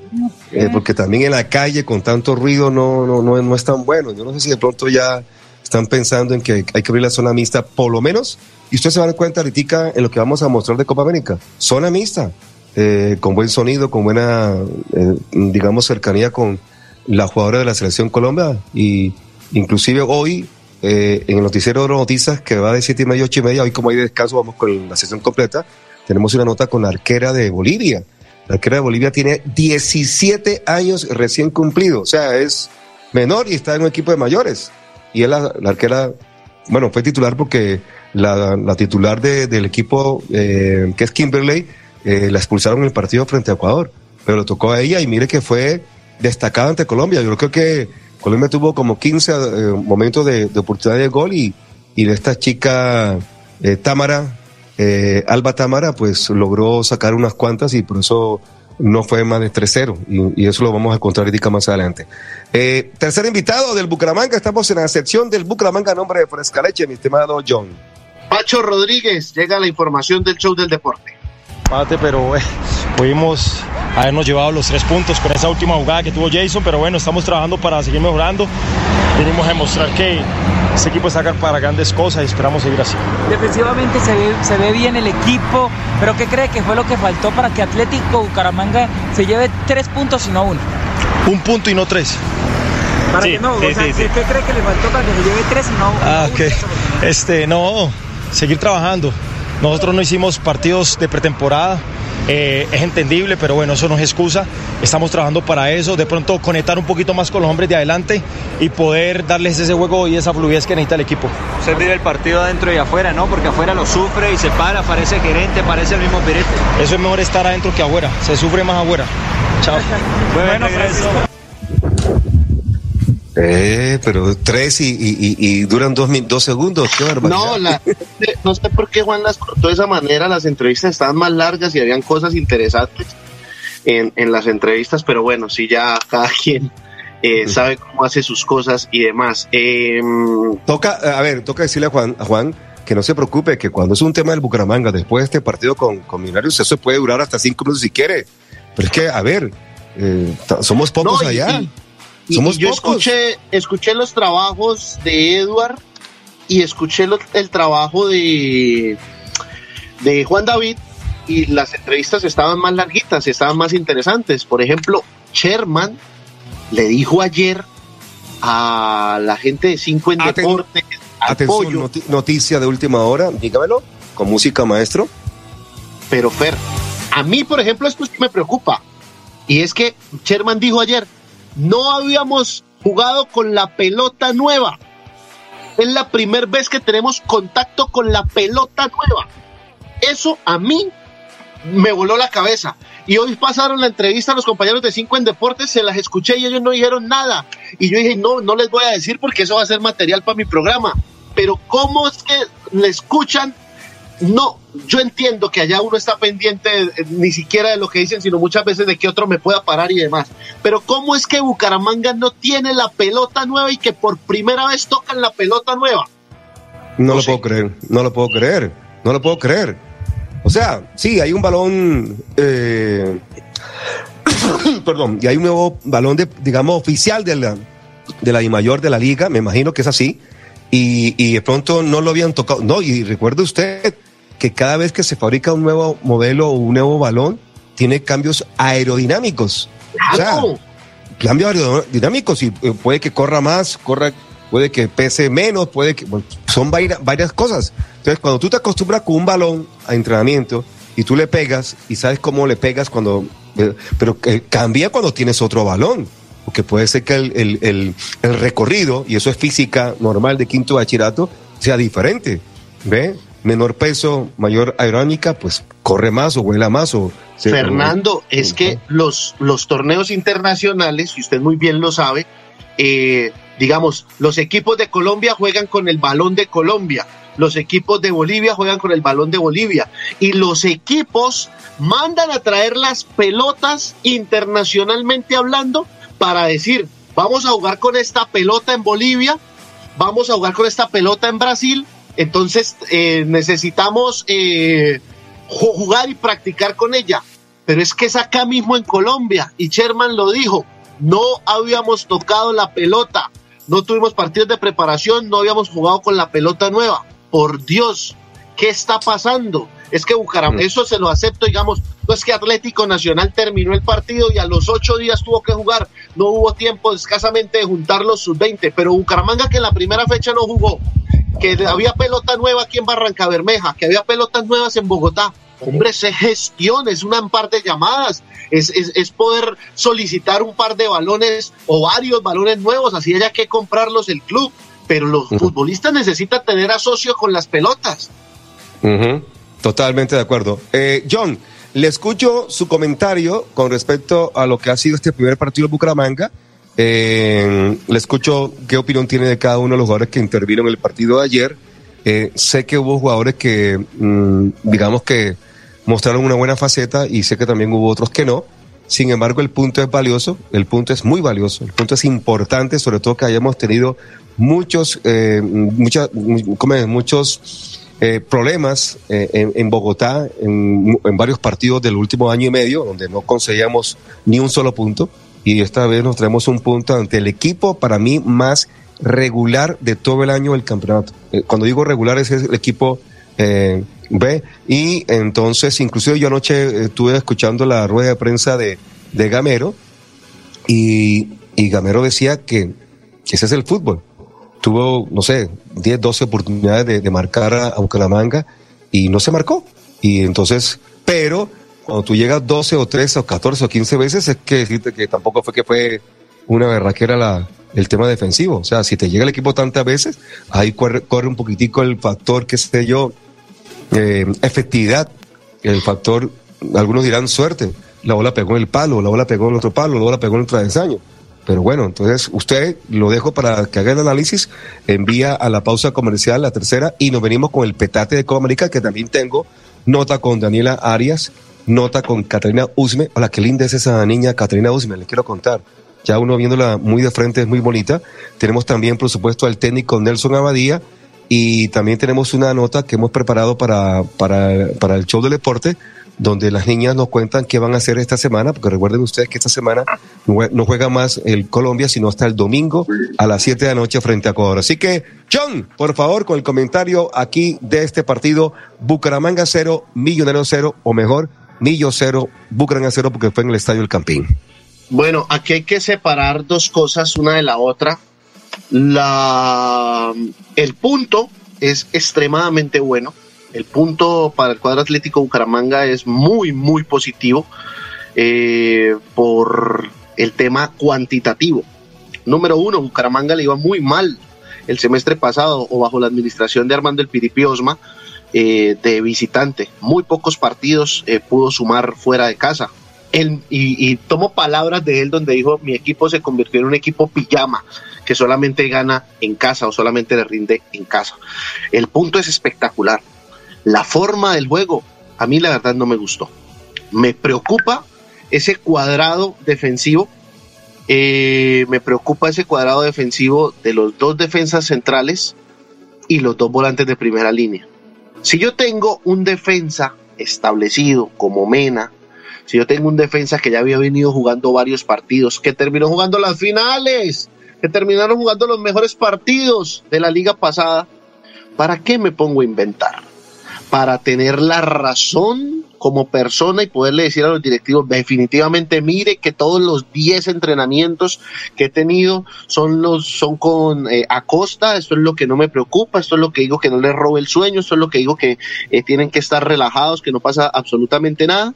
Eh, porque también en la calle con tanto ruido no, no, no, no es tan bueno. Yo no sé si de pronto ya están pensando en que hay que abrir la zona mixta, por lo menos, y ustedes se van a dar cuenta ahorita en lo que vamos a mostrar de Copa América. Zona mixta, eh, con buen sonido, con buena, eh, digamos, cercanía con la jugadora de la Selección Colombia. Y inclusive hoy, eh, en el noticiero de noticias, que va de siete y media a ocho y media, hoy como hay descanso, vamos con la sesión completa, tenemos una nota con la arquera de Bolivia. La arquera de Bolivia tiene 17 años recién cumplidos, o sea, es menor y está en un equipo de mayores. Y es la, arquera, bueno, fue titular porque la, la titular de- del equipo, eh, que es Kimberley, eh, la expulsaron en el partido frente a Ecuador, pero le tocó a ella y mire que fue destacada ante Colombia. Yo creo que Colombia tuvo como 15 eh, momentos de, oportunidad de gol y, y de esta chica Támara, eh, Alba Támara, pues logró sacar unas cuantas y por eso no fue más de 3-0 y, y eso lo vamos a encontrar ahorita más adelante. Eh, tercer invitado del Bucaramanga, estamos en la sección del Bucaramanga a nombre de Frescaleche, mi estimado John. Pacho Rodríguez, llega la información del show del deporte. empate, pero eh, pudimos habernos llevado los tres puntos con esa última jugada que tuvo Jason, pero bueno, estamos trabajando para seguir mejorando. Venimos a demostrar que este equipo está acá para grandes cosas y esperamos seguir así. Defensivamente se ve, se ve bien el equipo, pero ¿qué cree que fue lo que faltó para que Atlético Bucaramanga se lleve tres puntos y no uno? Un punto y no tres. Para Sí, que no, sí, o sea, sí, sí. ¿qué, qué cree que le faltó para que se lleve tres y no uno? Ah, ok. Este, no, seguir trabajando. Nosotros no hicimos partidos de pretemporada eh, es entendible, pero bueno, eso no es excusa. Estamos trabajando para eso, de pronto conectar un poquito más con los hombres de adelante y poder darles ese juego y esa fluidez que necesita el equipo. Usted vive el partido adentro y afuera, ¿no? Porque afuera lo sufre y se para, parece gerente, parece el mismo pirete. Eso es mejor estar adentro que afuera, se sufre más afuera. Chao. Bueno, Francisco. Eh, pero tres y, y- duran dos, dos segundos. Qué barbaridad. No, la- [laughs] no sé por qué Juan las cortó de esa manera. Las entrevistas estaban más largas y habían cosas interesantes en, en las entrevistas, pero bueno, sí, ya cada quien eh, sabe cómo hace sus cosas y demás. Eh, Toca, a ver, toca decirle a Juan, a Juan que no se preocupe, que cuando es un tema del Bucaramanga, después de este partido con, con Millonarios, eso puede durar hasta cinco minutos si quiere. Pero es que, a ver, eh, somos pocos No, allá. y- y- somos y yo pocos. escuché, escuché los trabajos de Edward y escuché lo- el trabajo de, de Juan David y las entrevistas estaban más larguitas, estaban más interesantes. Por ejemplo, Sherman le dijo ayer a la gente de Cinco en Aten- Deportes, Atención, Pollo, noticia de última hora, dígamelo, con música maestro. Pero Fer, a mí, por ejemplo, esto sí me preocupa. Y es que Sherman dijo ayer, no habíamos jugado con la pelota nueva. Es la primera vez que tenemos contacto con la pelota nueva. Eso a mí me voló la cabeza. Y hoy pasaron la entrevista a los compañeros de Cinco en Deportes, se las escuché y ellos no dijeron nada. Y yo dije, no, no les voy a decir porque eso va a ser material para mi programa. Pero ¿cómo es que le escuchan no, yo entiendo que allá uno está pendiente eh, ni siquiera de lo que dicen, sino muchas veces de que otro me pueda parar y demás. Pero ¿cómo es que Bucaramanga no tiene la pelota nueva y que por primera vez tocan la pelota nueva? No lo puedo creer, no lo puedo creer, no lo puedo creer. O sea, sí, hay un balón, eh, [coughs] perdón, y hay un nuevo balón, de, digamos, oficial de la, de la I mayor de la liga, me imagino que es así, y, y de pronto no lo habían tocado. No, y recuerde usted que cada vez que se fabrica un nuevo modelo o un nuevo balón, tiene cambios aerodinámicos. O sea, cambios aerodinámicos y eh, puede que corra más, corra, puede que pese menos, puede que bueno, son varias cosas. Entonces, cuando tú te acostumbras con un balón a entrenamiento y tú le pegas y sabes cómo le pegas cuando, eh, pero eh, cambia cuando tienes otro balón. Porque puede ser que el, el- el- el recorrido, y eso es física normal de quinto bachillerato, sea diferente. ¿Ve? Menor peso, mayor aerodinámica, pues corre más o vuela más. o se- Fernando, es que los, los torneos internacionales, y usted muy bien lo sabe, eh, digamos, los equipos de Colombia juegan con el balón de Colombia, los equipos de Bolivia juegan con el balón de Bolivia, y los equipos mandan a traer las pelotas internacionalmente hablando para decir, vamos a jugar con esta pelota en Bolivia, vamos a jugar con esta pelota en Brasil, entonces eh, necesitamos eh, ju- jugar y practicar con ella. Pero es que es acá mismo en Colombia, y Sherman lo dijo, no habíamos tocado la pelota, no tuvimos partidos de preparación, no habíamos jugado con la pelota nueva. Por Dios, ¿qué está pasando? Es que Bucaramanga, eso se lo acepto, digamos, no es que Atlético Nacional terminó el partido y a los ocho días tuvo que jugar, no hubo tiempo escasamente de juntar los sub-20, pero Bucaramanga que en la primera fecha no jugó, que había pelota nueva aquí en Barranca Bermeja, que había pelotas nuevas en Bogotá. Hombre, se gestión, es una par de llamadas, es, es, es poder solicitar un par de balones o varios balones nuevos, así haya que comprarlos el club. Pero los futbolistas necesitan tener asocio con las pelotas. Totalmente de acuerdo. Eh, John, le escucho su comentario con respecto a lo que ha sido este primer partido de Bucaramanga. Eh, le escucho qué opinión tiene de cada uno de los jugadores que intervieron en el partido de ayer. Eh, sé que hubo jugadores que, mm, digamos que mostraron una buena faceta y sé que también hubo otros que no. Sin embargo, el punto es valioso, el punto es muy valioso, el punto es importante, sobre todo que hayamos tenido muchos, eh, muchas, muchos eh, problemas eh, en, Bogotá, en, en varios partidos del último año y medio, donde no conseguíamos ni un solo punto. Y esta vez nos traemos un punto ante el equipo, para mí, más regular de todo el año del campeonato. Eh, cuando digo regular, es el equipo eh, B. Y entonces, inclusive yo anoche estuve escuchando la rueda de prensa de, de Gamero y, y Gamero decía que ese es el fútbol. Tuvo, no sé, 10, 12 oportunidades de, marcar a, a Bucaramanga y no se marcó. Y entonces, pero cuando tú llegas 12 o 13 o 14 o 15 veces, es que decirte que tampoco fue que fue una berraquera la, el tema defensivo. O sea, si te llega el equipo tantas veces, ahí corre, corre un poquitico el factor, qué sé yo, eh, efectividad, el factor, algunos dirán suerte. La bola pegó en el palo, la bola pegó en el otro palo, la bola pegó en el travesaño. Pero bueno, entonces usted lo dejo para que haga el análisis, envía a la pausa comercial, la tercera, y nos venimos con el petate de Copa que también tengo, nota con Daniela Arias, nota con Catalina Usme. Hola, qué linda es esa niña Catalina Usme, le quiero contar. Ya uno viéndola muy de frente es muy bonita. Tenemos también, por supuesto, al técnico Nelson Abadía y también tenemos una nota que hemos preparado para, para, para el show del deporte donde las niñas nos cuentan qué van a hacer esta semana, porque recuerden ustedes que esta semana no juega más el Colombia, sino hasta el domingo a las 7 de la noche frente a Ecuador. Así que, John, por favor, con el comentario aquí de este partido, Bucaramanga cero, Millonero cero, o mejor, Millo cero, Bucaramanga cero, porque fue en el Estadio El Campín. Bueno, aquí hay que separar dos cosas una de la otra. La, el punto es extremadamente bueno. El punto para el cuadro atlético Bucaramanga es muy, muy positivo eh, por el tema cuantitativo. Número uno, Bucaramanga le iba muy mal el semestre pasado o bajo la administración de Armando el Piripi Osma eh, de visitante. Muy pocos partidos eh, pudo sumar fuera de casa. Y, y, tomo palabras de él donde dijo, mi equipo se convirtió en un equipo pijama, que solamente gana en casa o solamente le rinde en casa. El punto es espectacular. La forma del juego, a mí la verdad no me gustó. Me preocupa ese cuadrado defensivo. Eh, me preocupa ese cuadrado defensivo de los dos defensas centrales y los dos volantes de primera línea. Si yo tengo un defensa establecido como Mena, si yo tengo un defensa que ya había venido jugando varios partidos, que terminó jugando las finales, que terminaron jugando los mejores partidos de la liga pasada, ¿para qué me pongo a inventar? Para tener la razón como persona y poderle decir a los directivos, definitivamente mire que todos los 10 entrenamientos que he tenido son los son con eh, Acosta, esto es lo que no me preocupa, esto es lo que digo que no les robe el sueño, esto es lo que digo que eh, tienen que estar relajados, que no pasa absolutamente nada.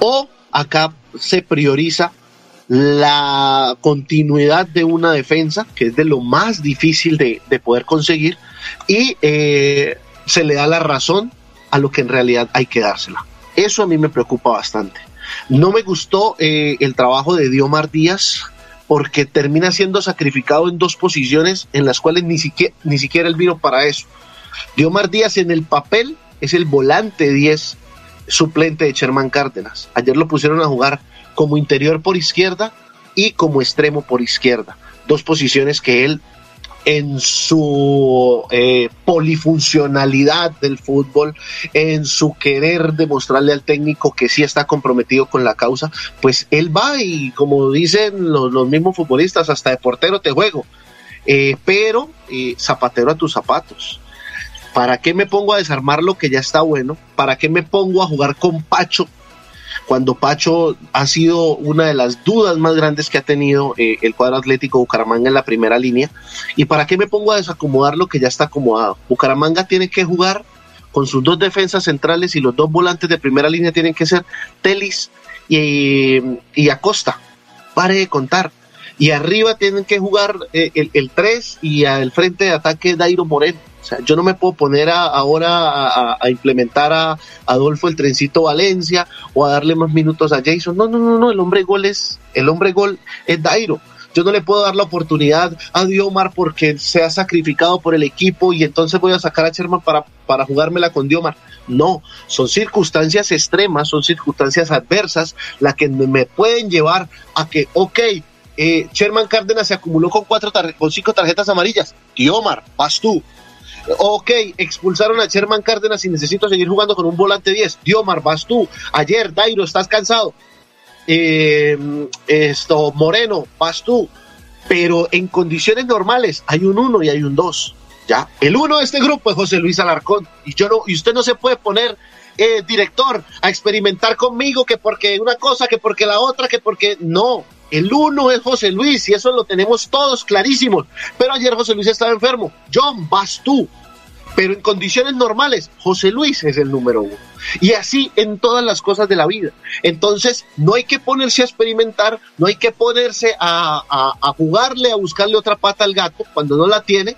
O acá se prioriza la continuidad de una defensa, que es de lo más difícil de, de poder conseguir, y eh, se le da la razón a lo que en realidad hay que dársela. Eso a mí me preocupa bastante. No me gustó eh, el trabajo de Diomar Díaz porque termina siendo sacrificado en dos posiciones en las cuales ni siquiera, ni siquiera él vino para eso. Diomar Díaz en el papel es el volante 10 suplente de Sherman Cárdenas. Ayer lo pusieron a jugar como interior por izquierda y como extremo por izquierda. Dos posiciones que él en su eh, polifuncionalidad del fútbol, en su querer demostrarle al técnico que sí está comprometido con la causa, pues él va y como dicen los, los mismos futbolistas, hasta de portero te juego, eh, pero eh, zapatero a tus zapatos. ¿Para qué me pongo a desarmar lo que ya está bueno? ¿Para qué me pongo a jugar con Pacho? Cuando Pacho ha sido una de las dudas más grandes que ha tenido eh, el cuadro atlético Bucaramanga en la primera línea. ¿Y para qué me pongo a desacomodar lo que ya está acomodado? Bucaramanga tiene que jugar con sus dos defensas centrales y los dos volantes de primera línea tienen que ser Telis y, Acosta. Pare de contar. Y arriba tienen que jugar eh, el, el 3 y al frente de ataque Dairo Moreno. O sea, yo no me puedo poner a, ahora a, implementar a Adolfo el trencito Valencia o a darle más minutos a Jason. No, no, no, no, el hombre gol es, el hombre gol es Dairo. Yo no le puedo dar la oportunidad a Diomar porque se ha sacrificado por el equipo y entonces voy a sacar a Sherman para, para jugármela con Diomar. No, son circunstancias extremas, son circunstancias adversas las que me pueden llevar a que, ok, eh, Sherman Cárdenas se acumuló con, cuatro con cinco tarjetas amarillas. Diomar, vas tú. Ok, expulsaron a Sherman Cárdenas y necesito seguir jugando con un volante 10. Diomar, vas tú. Ayer, Dairo, estás cansado. Eh, esto, Moreno, vas tú. Pero en condiciones normales hay un 1 y hay un 2. ¿ya? El uno de este grupo es José Luis Alarcón. Y, yo no, y usted no se puede poner eh, director a experimentar conmigo que porque una cosa, que porque la otra, que porque no. El uno es José Luis y eso lo tenemos todos clarísimos. Pero ayer José Luis estaba enfermo. John, vas tú. Pero en condiciones normales, José Luis es el número uno. Y así en todas las cosas de la vida. Entonces, no hay que ponerse a experimentar, no hay que ponerse a, a- jugarle, a buscarle otra pata al gato cuando no la tiene.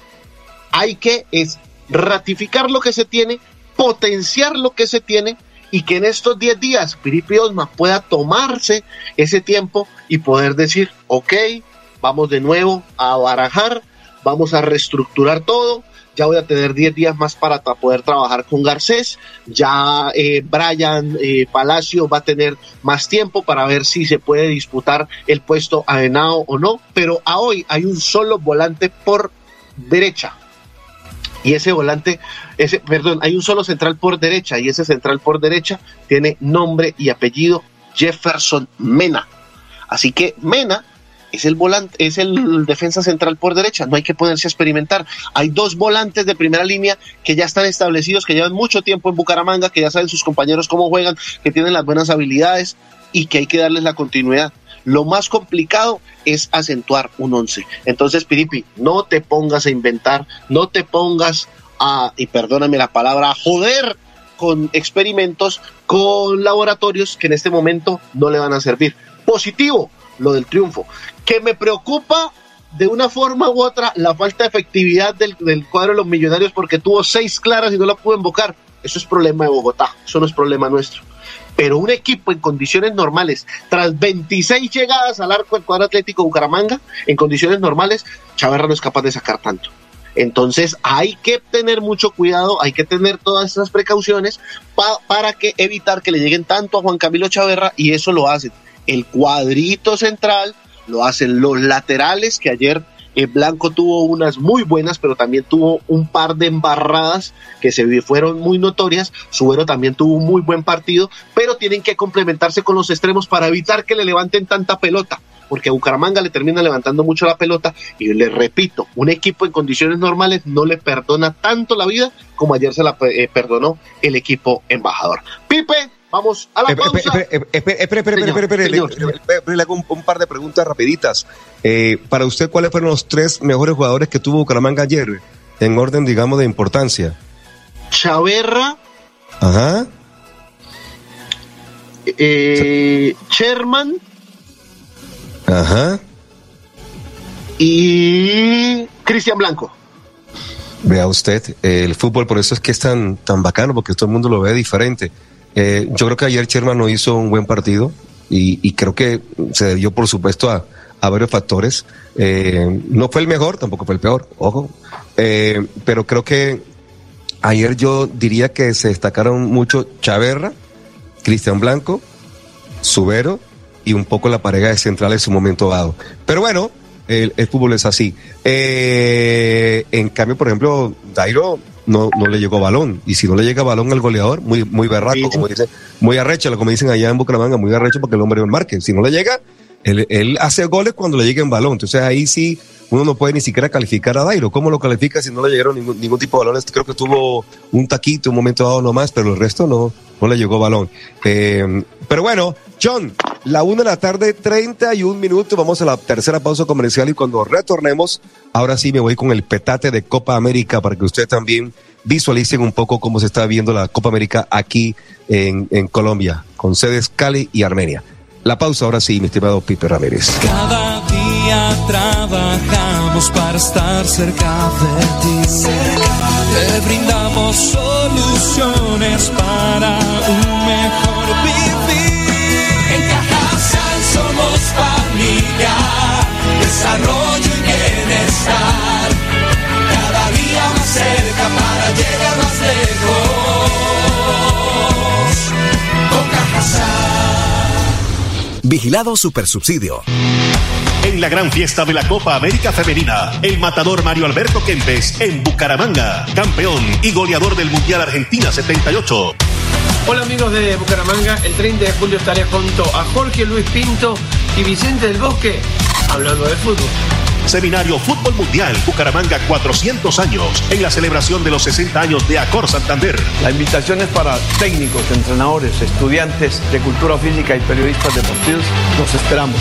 Hay que es ratificar lo que se tiene, potenciar lo que se tiene y que en estos 10 días Piripi Osma pueda tomarse ese tiempo y poder decir, ok, vamos de nuevo a barajar, vamos a reestructurar todo, ya voy a tener 10 días más para poder trabajar con Garcés, ya eh, Brian eh, Palacio va a tener más tiempo para ver si se puede disputar el puesto a Henao o no, pero a hoy hay un solo volante por derecha, y ese volante, perdón, hay un solo central por derecha y ese central por derecha tiene nombre y apellido Jefferson Mena. Así que Mena es el volante, es el defensa central por derecha, no hay que ponerse a experimentar. Hay dos volantes de primera línea que ya están establecidos, que llevan mucho tiempo en Bucaramanga, que ya saben sus compañeros cómo juegan, que tienen las buenas habilidades y que hay que darles la continuidad. Lo más complicado es acentuar un 11. Entonces, Piripi, no te pongas a inventar, no te pongas y perdóname la palabra, a joder con experimentos, con laboratorios que en este momento no le van a servir. Positivo, lo del triunfo. Que me preocupa de una forma u otra la falta de efectividad del, del cuadro de los millonarios porque tuvo seis claras y no la pudo invocar. Eso es problema de Bogotá, eso no es problema nuestro pero un equipo en condiciones normales, tras 26 llegadas al arco del cuadro atlético Bucaramanga, en condiciones normales, Chaverra no es capaz de sacar tanto. Entonces hay que tener mucho cuidado, hay que tener todas esas precauciones pa- para que evitar que le lleguen tanto a Juan Camilo Chaverra y eso lo hacen el cuadrito central, lo hacen los laterales que ayer eh, Blanco tuvo unas muy buenas, pero también tuvo un par de embarradas que se fueron muy notorias. Subero también tuvo un muy buen partido, pero tienen que complementarse con los extremos para evitar que le levanten tanta pelota, porque a Bucaramanga le termina levantando mucho la pelota. Y les repito, un equipo en condiciones normales no le perdona tanto la vida como ayer se la eh, perdonó el equipo embajador. Pipe, vamos a la Espera, pausa. espera, espera, señor, le- hago un, un par de preguntas rapiditas. Eh, para usted, ¿cuáles fueron los tres mejores jugadores que tuvo Bucaramanga ayer? En orden, digamos, de importancia. Chaverra, Ajá. eh, Sherman Ajá. y Cristian Blanco. Vea usted, el fútbol por eso es que es tan, tan bacano, porque todo el mundo lo ve diferente. Eh, yo creo que ayer Sherman no hizo un buen partido y, y creo que se debió, por supuesto, a, a varios factores. Eh, no fue el mejor, tampoco fue el peor, ojo. Eh, pero creo que ayer yo diría que se destacaron mucho Chaverra, Cristian Blanco, Subero y un poco la pareja de central en su momento dado. Pero bueno, el, el fútbol es así. Eh, en cambio, por ejemplo, Dairo no, no le llegó balón. Y si no le llega balón al goleador, muy, muy berraco, como dicen, muy arrecho, como dicen allá en Bucaramanga, muy arrecho porque el hombre no marque. Si no le llega, él, él hace goles cuando le llega en balón. Entonces ahí sí uno no puede ni siquiera calificar a Dairo. ¿Cómo lo califica si no le llegaron ningún, ningún tipo de balones? Creo que tuvo un taquito, un momento dado nomás, pero el resto no, no le llegó balón. Eh, pero bueno, John, la una de la tarde, 31 minutos. Vamos a la tercera pausa comercial y cuando retornemos, ahora sí me voy con el petate de Copa América para que ustedes también visualicen un poco cómo se está viendo la Copa América aquí en, en Colombia, con sedes Cali y Armenia. La pausa ahora sí, mi estimado Pipe Ramírez. Cada día trabajamos para estar cerca de ti. Te brindamos soluciones para un mejor vivir. Desarrollo y bienestar. Cada día más cerca para llegar más lejos. Con Cajasal. Vigilado Supersubsidio. En la gran fiesta de la Copa América Femenina, el matador Mario Alberto Kempes en Bucaramanga, campeón y goleador del Mundial Argentina 78. Hola amigos de Bucaramanga, el 30 de julio estaré junto a Jorge Luis Pinto y Vicente del Bosque hablando de fútbol. Seminario Fútbol Mundial Bucaramanga 400 años en la celebración de los 60 años de Acor Santander. La invitación es para técnicos, entrenadores, estudiantes de cultura física y periodistas deportivos. Los esperamos.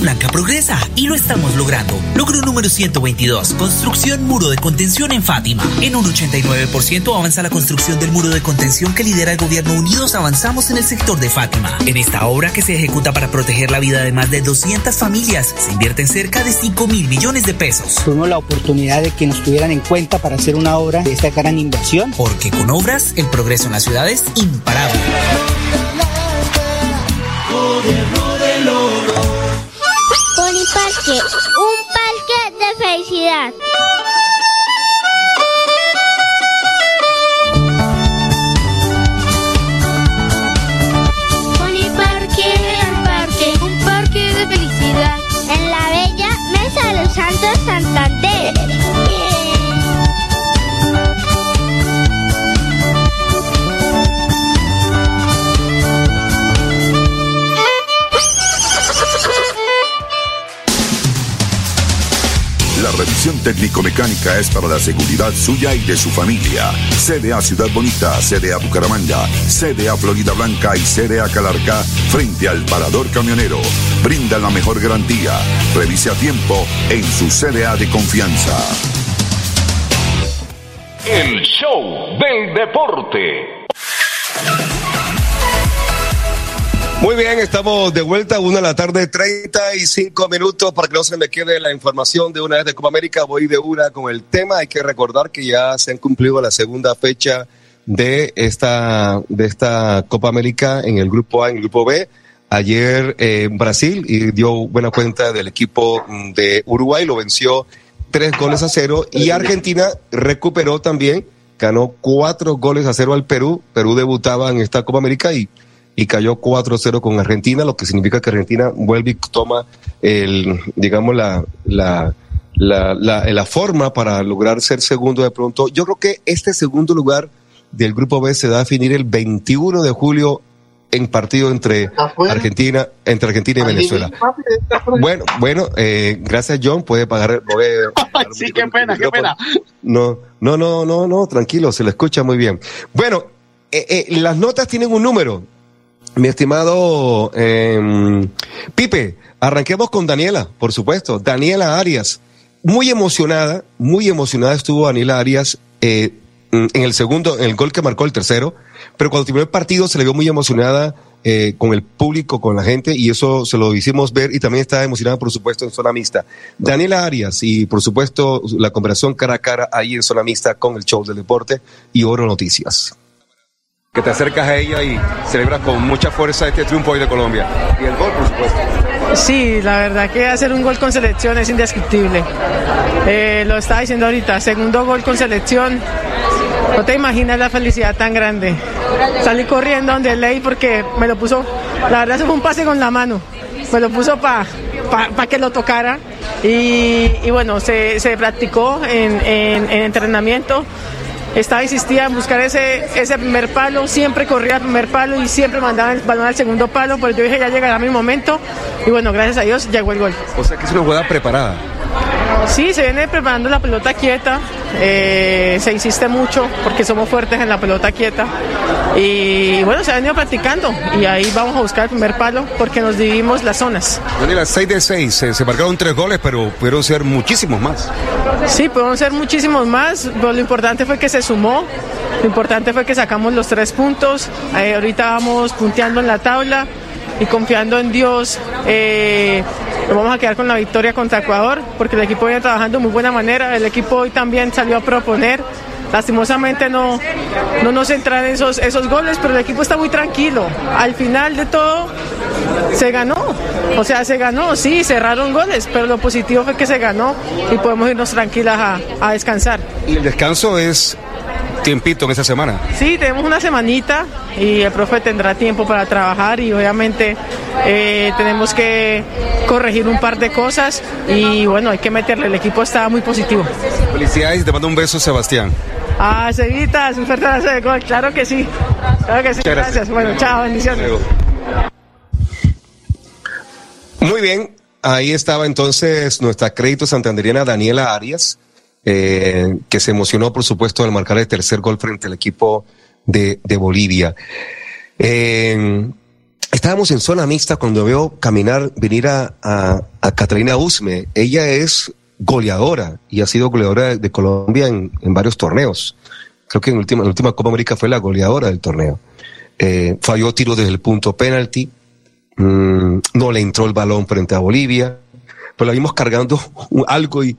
Blanca progresa y lo estamos logrando. Logro número 122, construcción muro de contención en Fátima. En un 89% avanza la construcción del muro de contención que lidera el gobierno Unidos Avanzamos en el sector de Fátima. En esta obra que se ejecuta para proteger la vida de más de 200 familias, se invierten cerca de 5 mil millones de pesos. Tuvimos la oportunidad de que nos tuvieran en cuenta para hacer una obra de esta gran inversión. Porque con obras, el progreso en la ciudad es imparable. Un parque de felicidad. Técnico-mecánica es para la seguridad suya y de su familia. CDA Ciudad Bonita, CDA Bucaramanga, CDA Florida Blanca y CDA Calarca frente al parador camionero. Brinda la mejor garantía. Revise a tiempo en su CDA de confianza. El show del deporte. Muy bien, estamos de vuelta, una de la tarde, 35 minutos, para que no se me quede la información de una vez de Copa América, voy de una con el tema, hay que recordar que ya se han cumplido la segunda fecha de esta, de esta Copa América en el grupo A, en el grupo B, ayer eh, Brasil y dio buena cuenta del equipo mm, de Uruguay, lo venció tres goles a cero y Argentina recuperó también, ganó cuatro goles a cero al Perú, Perú debutaba en esta Copa América y y cayó 4-0 con Argentina, lo que significa que Argentina vuelve y toma el, digamos, la, la, la, la, la forma para lograr ser segundo de pronto. Yo creo que este segundo lugar del grupo B se va a definir el 21 de julio en partido entre Argentina, entre Argentina y Venezuela. Bueno, bueno, eh, gracias John, puede pagar. voy a- [laughs] sí, qué pena, qué pena. no, no, no, no, no, tranquilo, se lo escucha muy bien. Bueno, eh, eh, las notas tienen un número. Mi estimado eh, Pipe, arranquemos con Daniela, por supuesto. Daniela Arias, muy emocionada, muy emocionada estuvo Daniela Arias eh, en el segundo, en el gol que marcó el tercero, pero cuando terminó el partido se le vio muy emocionada eh, con el público, con la gente, y eso se lo hicimos ver, y también estaba emocionada, por supuesto, en zona mixta. Daniela Arias, y por supuesto, la conversación cara a cara ahí en zona mixta con el show del deporte y Oro Noticias. Que te acercas a ella y celebras con mucha fuerza este triunfo hoy de Colombia. Y el gol, por supuesto. Sí, la verdad que hacer un gol con selección es indescriptible. Eh, lo estaba diciendo ahorita, segundo gol con selección. No te imaginas la felicidad tan grande. Salí corriendo donde ley porque me lo puso, la verdad eso fue un pase con la mano. Me lo puso para pa, que lo tocara. Y, bueno, se, se practicó en- en entrenamiento. Estaba insistía en buscar ese, ese primer palo, siempre corría al primer palo y siempre mandaba el balón al segundo palo, pero yo dije ya llegará mi momento y bueno, gracias a Dios llegó el gol. O sea que es una jugada preparada. Sí, se viene preparando la pelota quieta, eh, se insiste mucho porque somos fuertes en la pelota quieta. Y bueno, se ha venido practicando y ahí vamos a buscar el primer palo porque nos dividimos las zonas. Daniela, 6 de 6, se, se marcaron tres goles, pero pudieron ser muchísimos más. Sí, podemos ser muchísimos más, pero lo importante fue que se sumó, lo importante fue que sacamos los tres puntos, eh, ahorita vamos punteando en la tabla y confiando en Dios, eh, nos vamos a quedar con la victoria contra Ecuador, porque el equipo viene trabajando de muy buena manera, el equipo hoy también salió a proponer, lastimosamente no, no nos entran esos, esos goles, pero el equipo está muy tranquilo, al final de todo se ganó, o sea, se ganó, sí, cerraron goles, pero lo positivo fue que se ganó y podemos irnos tranquilas a, a descansar. Y el descanso es tiempito en esa semana. Sí, tenemos una semanita y el profe tendrá tiempo para trabajar y obviamente eh, tenemos que corregir un par de cosas y bueno, hay que meterle, el equipo está muy positivo. Felicidades y te mando un beso, Sebastián. Ah, Cevita, un fuerte abrazo de gol, claro que sí, claro que sí, gracias. gracias. Bueno, chao, bendiciones. Muy bien. ahí estaba entonces nuestra crédito santanderiana Daniela Arias, eh, que se emocionó, por supuesto, al marcar el tercer gol frente al equipo de, de Bolivia. Estábamos en zona mixta cuando veo caminar, venir a, a, Catalina Usme. Ella es goleadora y ha sido goleadora de, Colombia en, en, varios torneos. Creo que en, última, la última Copa América fue la goleadora del torneo. Eh, falló tiro desde el punto penalti, mm, no le entró el balón frente a Bolivia, pero la vimos cargando [laughs] algo y,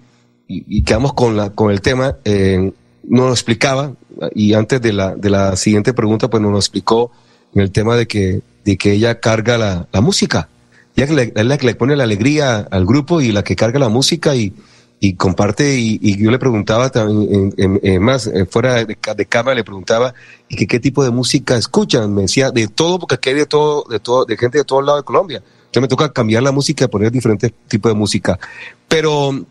y, quedamos con, la, con el tema. Eh, no lo explicaba y antes de la, de la siguiente pregunta, pues nos lo explicó en el tema de que, de que ella carga la, la música. Ella es la que le pone la alegría al grupo y la que carga la música y, y comparte. Y, y, yo le preguntaba también, en, más, eh, fuera de, cámara, le preguntaba y que qué tipo de música escuchan. Me decía de todo, porque aquí hay de todo, de todo, de gente de todo el lado de Colombia. Entonces me toca cambiar la música y poner diferentes tipos de música. Pero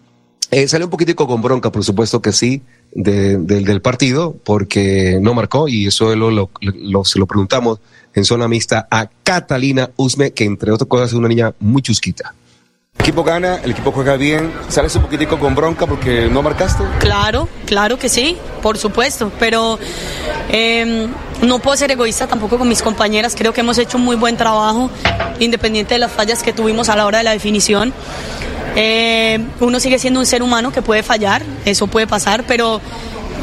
eh, sale un poquitico con bronca, por supuesto que sí, de, de, del partido, porque no marcó y eso lo, lo, lo, se lo preguntamos en zona mixta a Catalina Usme, que entre otras cosas es una niña muy chusquita. El equipo gana, el equipo juega bien. ¿Sales un poquitico con bronca porque no marcaste? Claro, claro que sí, por supuesto. Pero eh, no puedo ser egoísta tampoco con mis compañeras. Creo que hemos hecho un muy buen trabajo, independiente de las fallas que tuvimos a la hora de la definición. Eh, uno sigue siendo un ser humano que puede fallar, eso puede pasar, pero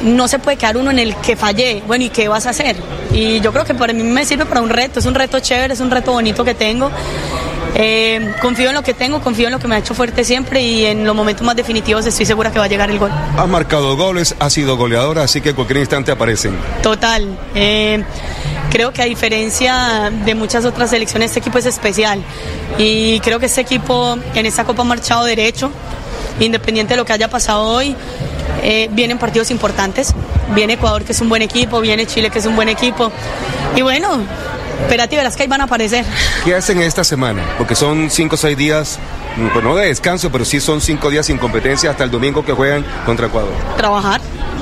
no se puede quedar uno en el que fallé, bueno, ¿y qué vas a hacer? Y yo creo que para mí me sirve para un reto, es un reto chévere, es un reto bonito que tengo. Eh, confío en lo que tengo, confío en lo que me ha hecho fuerte siempre y en los momentos más definitivos estoy segura que va a llegar el gol. Has marcado goles, has sido goleadora, así que en cualquier instante aparecen. Total. Eh, creo que a diferencia de muchas otras selecciones, este equipo es especial y creo que este equipo en esta Copa ha marchado derecho, independiente de lo que haya pasado hoy. Eh, vienen partidos importantes, viene Ecuador que es un buen equipo, viene Chile que es un buen equipo y bueno, espérate verás que ahí van a aparecer. [laughs] ¿Qué hacen esta semana? Porque son cinco o seis días, pues no de descanso, pero sí son cinco días sin competencia hasta el domingo que juegan contra Ecuador. Trabajar,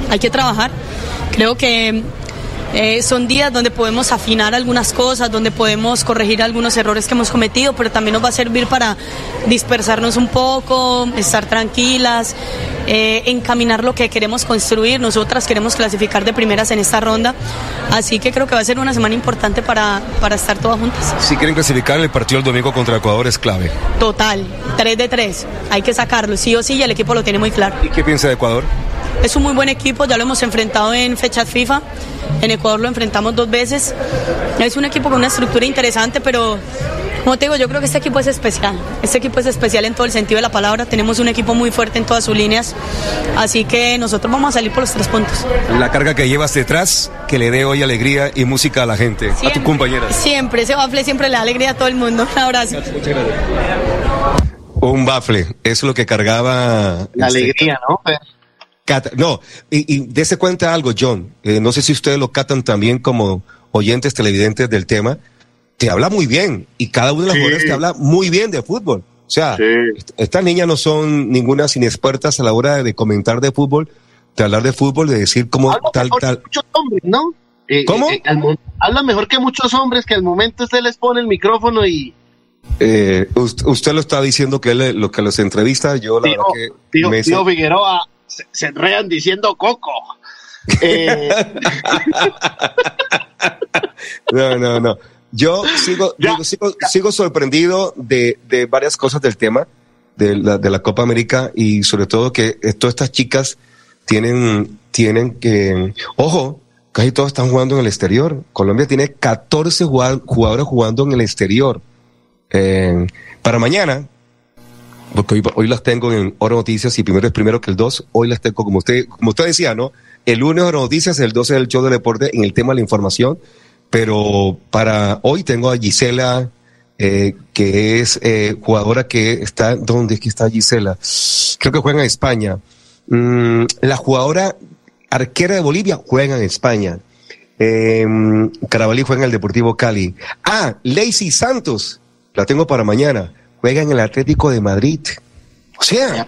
hay que trabajar. Creo que eh, son días donde podemos afinar algunas cosas, donde podemos corregir algunos errores que hemos cometido, pero también nos va a servir para dispersarnos un poco, estar tranquilas, eh, encaminar lo que queremos construir. Nosotras queremos clasificar de primeras en esta ronda, así que creo que va a ser una semana importante para, para estar todas juntas. Si quieren clasificar, el partido el domingo contra Ecuador es clave. Total, 3 de 3, hay que sacarlo, sí o sí, y el equipo lo tiene muy claro. ¿Y qué piensa de Ecuador? Es un muy buen equipo, ya lo hemos enfrentado en fechas FIFA. En Ecuador lo enfrentamos dos veces. Es un equipo con una estructura interesante, pero como te digo, yo creo que este equipo es especial. Este equipo es especial en todo el sentido de la palabra. Tenemos un equipo muy fuerte en todas sus líneas. Así que nosotros vamos a salir por los tres puntos. La carga que llevas detrás, que le dé hoy alegría y música a la gente, siempre, a tus compañeras. Siempre, ese bafle siempre le da alegría a todo el mundo. Un abrazo. Muchas gracias. Un bafle, es lo que cargaba. La este, alegría, ¿no? Cata, no, y, y dése cuenta algo, John. Eh, no sé si ustedes lo catan también como oyentes televidentes del tema. Te habla muy bien y cada uno de los sí. jugadores te habla muy bien de fútbol. O sea, sí. estas niñas no son ninguna inexpertas a la hora de comentar de fútbol, de hablar de fútbol, de decir cómo habla tal, tal. Muchos hombres, ¿no? Eh, ¿Cómo? Eh, al, habla mejor que muchos hombres que al momento usted les pone el micrófono y eh, usted, usted, lo está diciendo que él, lo que los entrevista, yo la tío, verdad que tío, me tío Figueroa se, se, enredan diciendo coco. Eh... [laughs] no, no, no. Yo sigo, ya, digo, sigo, sigo, sorprendido de, de, varias cosas del tema de la, de la Copa América y sobre todo que todas estas chicas tienen, tienen que, ojo, casi todos están jugando en el exterior. Colombia tiene 14 jugadores jugando en el exterior. Eh, para mañana, porque hoy, las tengo en Oro Noticias y primero es primero que el 2, hoy las tengo como usted, como usted decía, ¿no? El lunes Oro Noticias, el 12 del show de deporte en el tema de la información, pero para hoy tengo a Gisela, eh, que es eh, jugadora que está, ¿dónde es que está Gisela? Creo que juega en España. Mm, la jugadora arquera de Bolivia juega en España. Eh, Carabalí juega en el Deportivo Cali. Ah, Lacey Santos, la tengo para mañana juega en el Atlético de Madrid. O sea,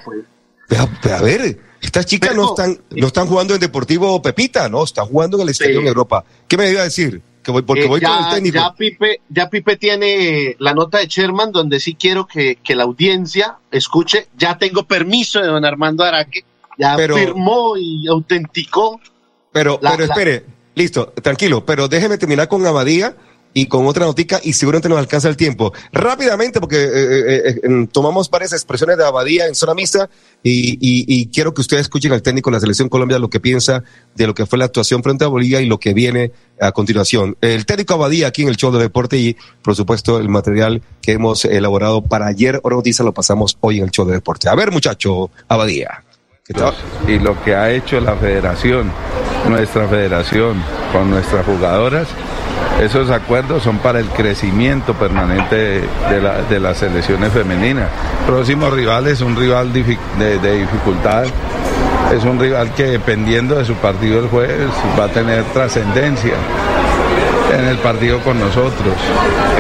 a, a, ver, estas chicas no están, no están jugando en Deportivo Pepita, no, están jugando en el exterior sí. en Europa. ¿Qué me iba a decir? que voy, porque Eh, voy ya, con el técnico. Ya Pipe, ya Pipe tiene la nota de Sherman donde sí quiero que, que la audiencia escuche. Ya tengo permiso de don Armando Araque. Ya Pero- firmó y autenticó. Pero, La- pero la- espere, listo, tranquilo, pero déjeme terminar con Abadía y con otra notica y seguramente nos alcanza el tiempo. Rápidamente, porque eh, eh, eh, eh, tomamos varias expresiones de Abadía en zona mixta y, y- quiero que ustedes escuchen al técnico de la Selección Colombia lo que piensa de lo que fue la actuación frente a Bolivia y lo que viene a continuación. El técnico Abadía aquí en el show de deporte y, por supuesto, el material que hemos elaborado para ayer, Noticias, lo pasamos hoy en el show de deporte. A ver, muchacho, Abadía. Y lo que ha hecho la federación, nuestra federación, con nuestras jugadoras, esos acuerdos son para el crecimiento permanente de, la- de las selecciones femeninas. Próximo rival es un rival de, de dificultad, es un rival que dependiendo de su partido el jueves va a tener trascendencia en el partido con nosotros.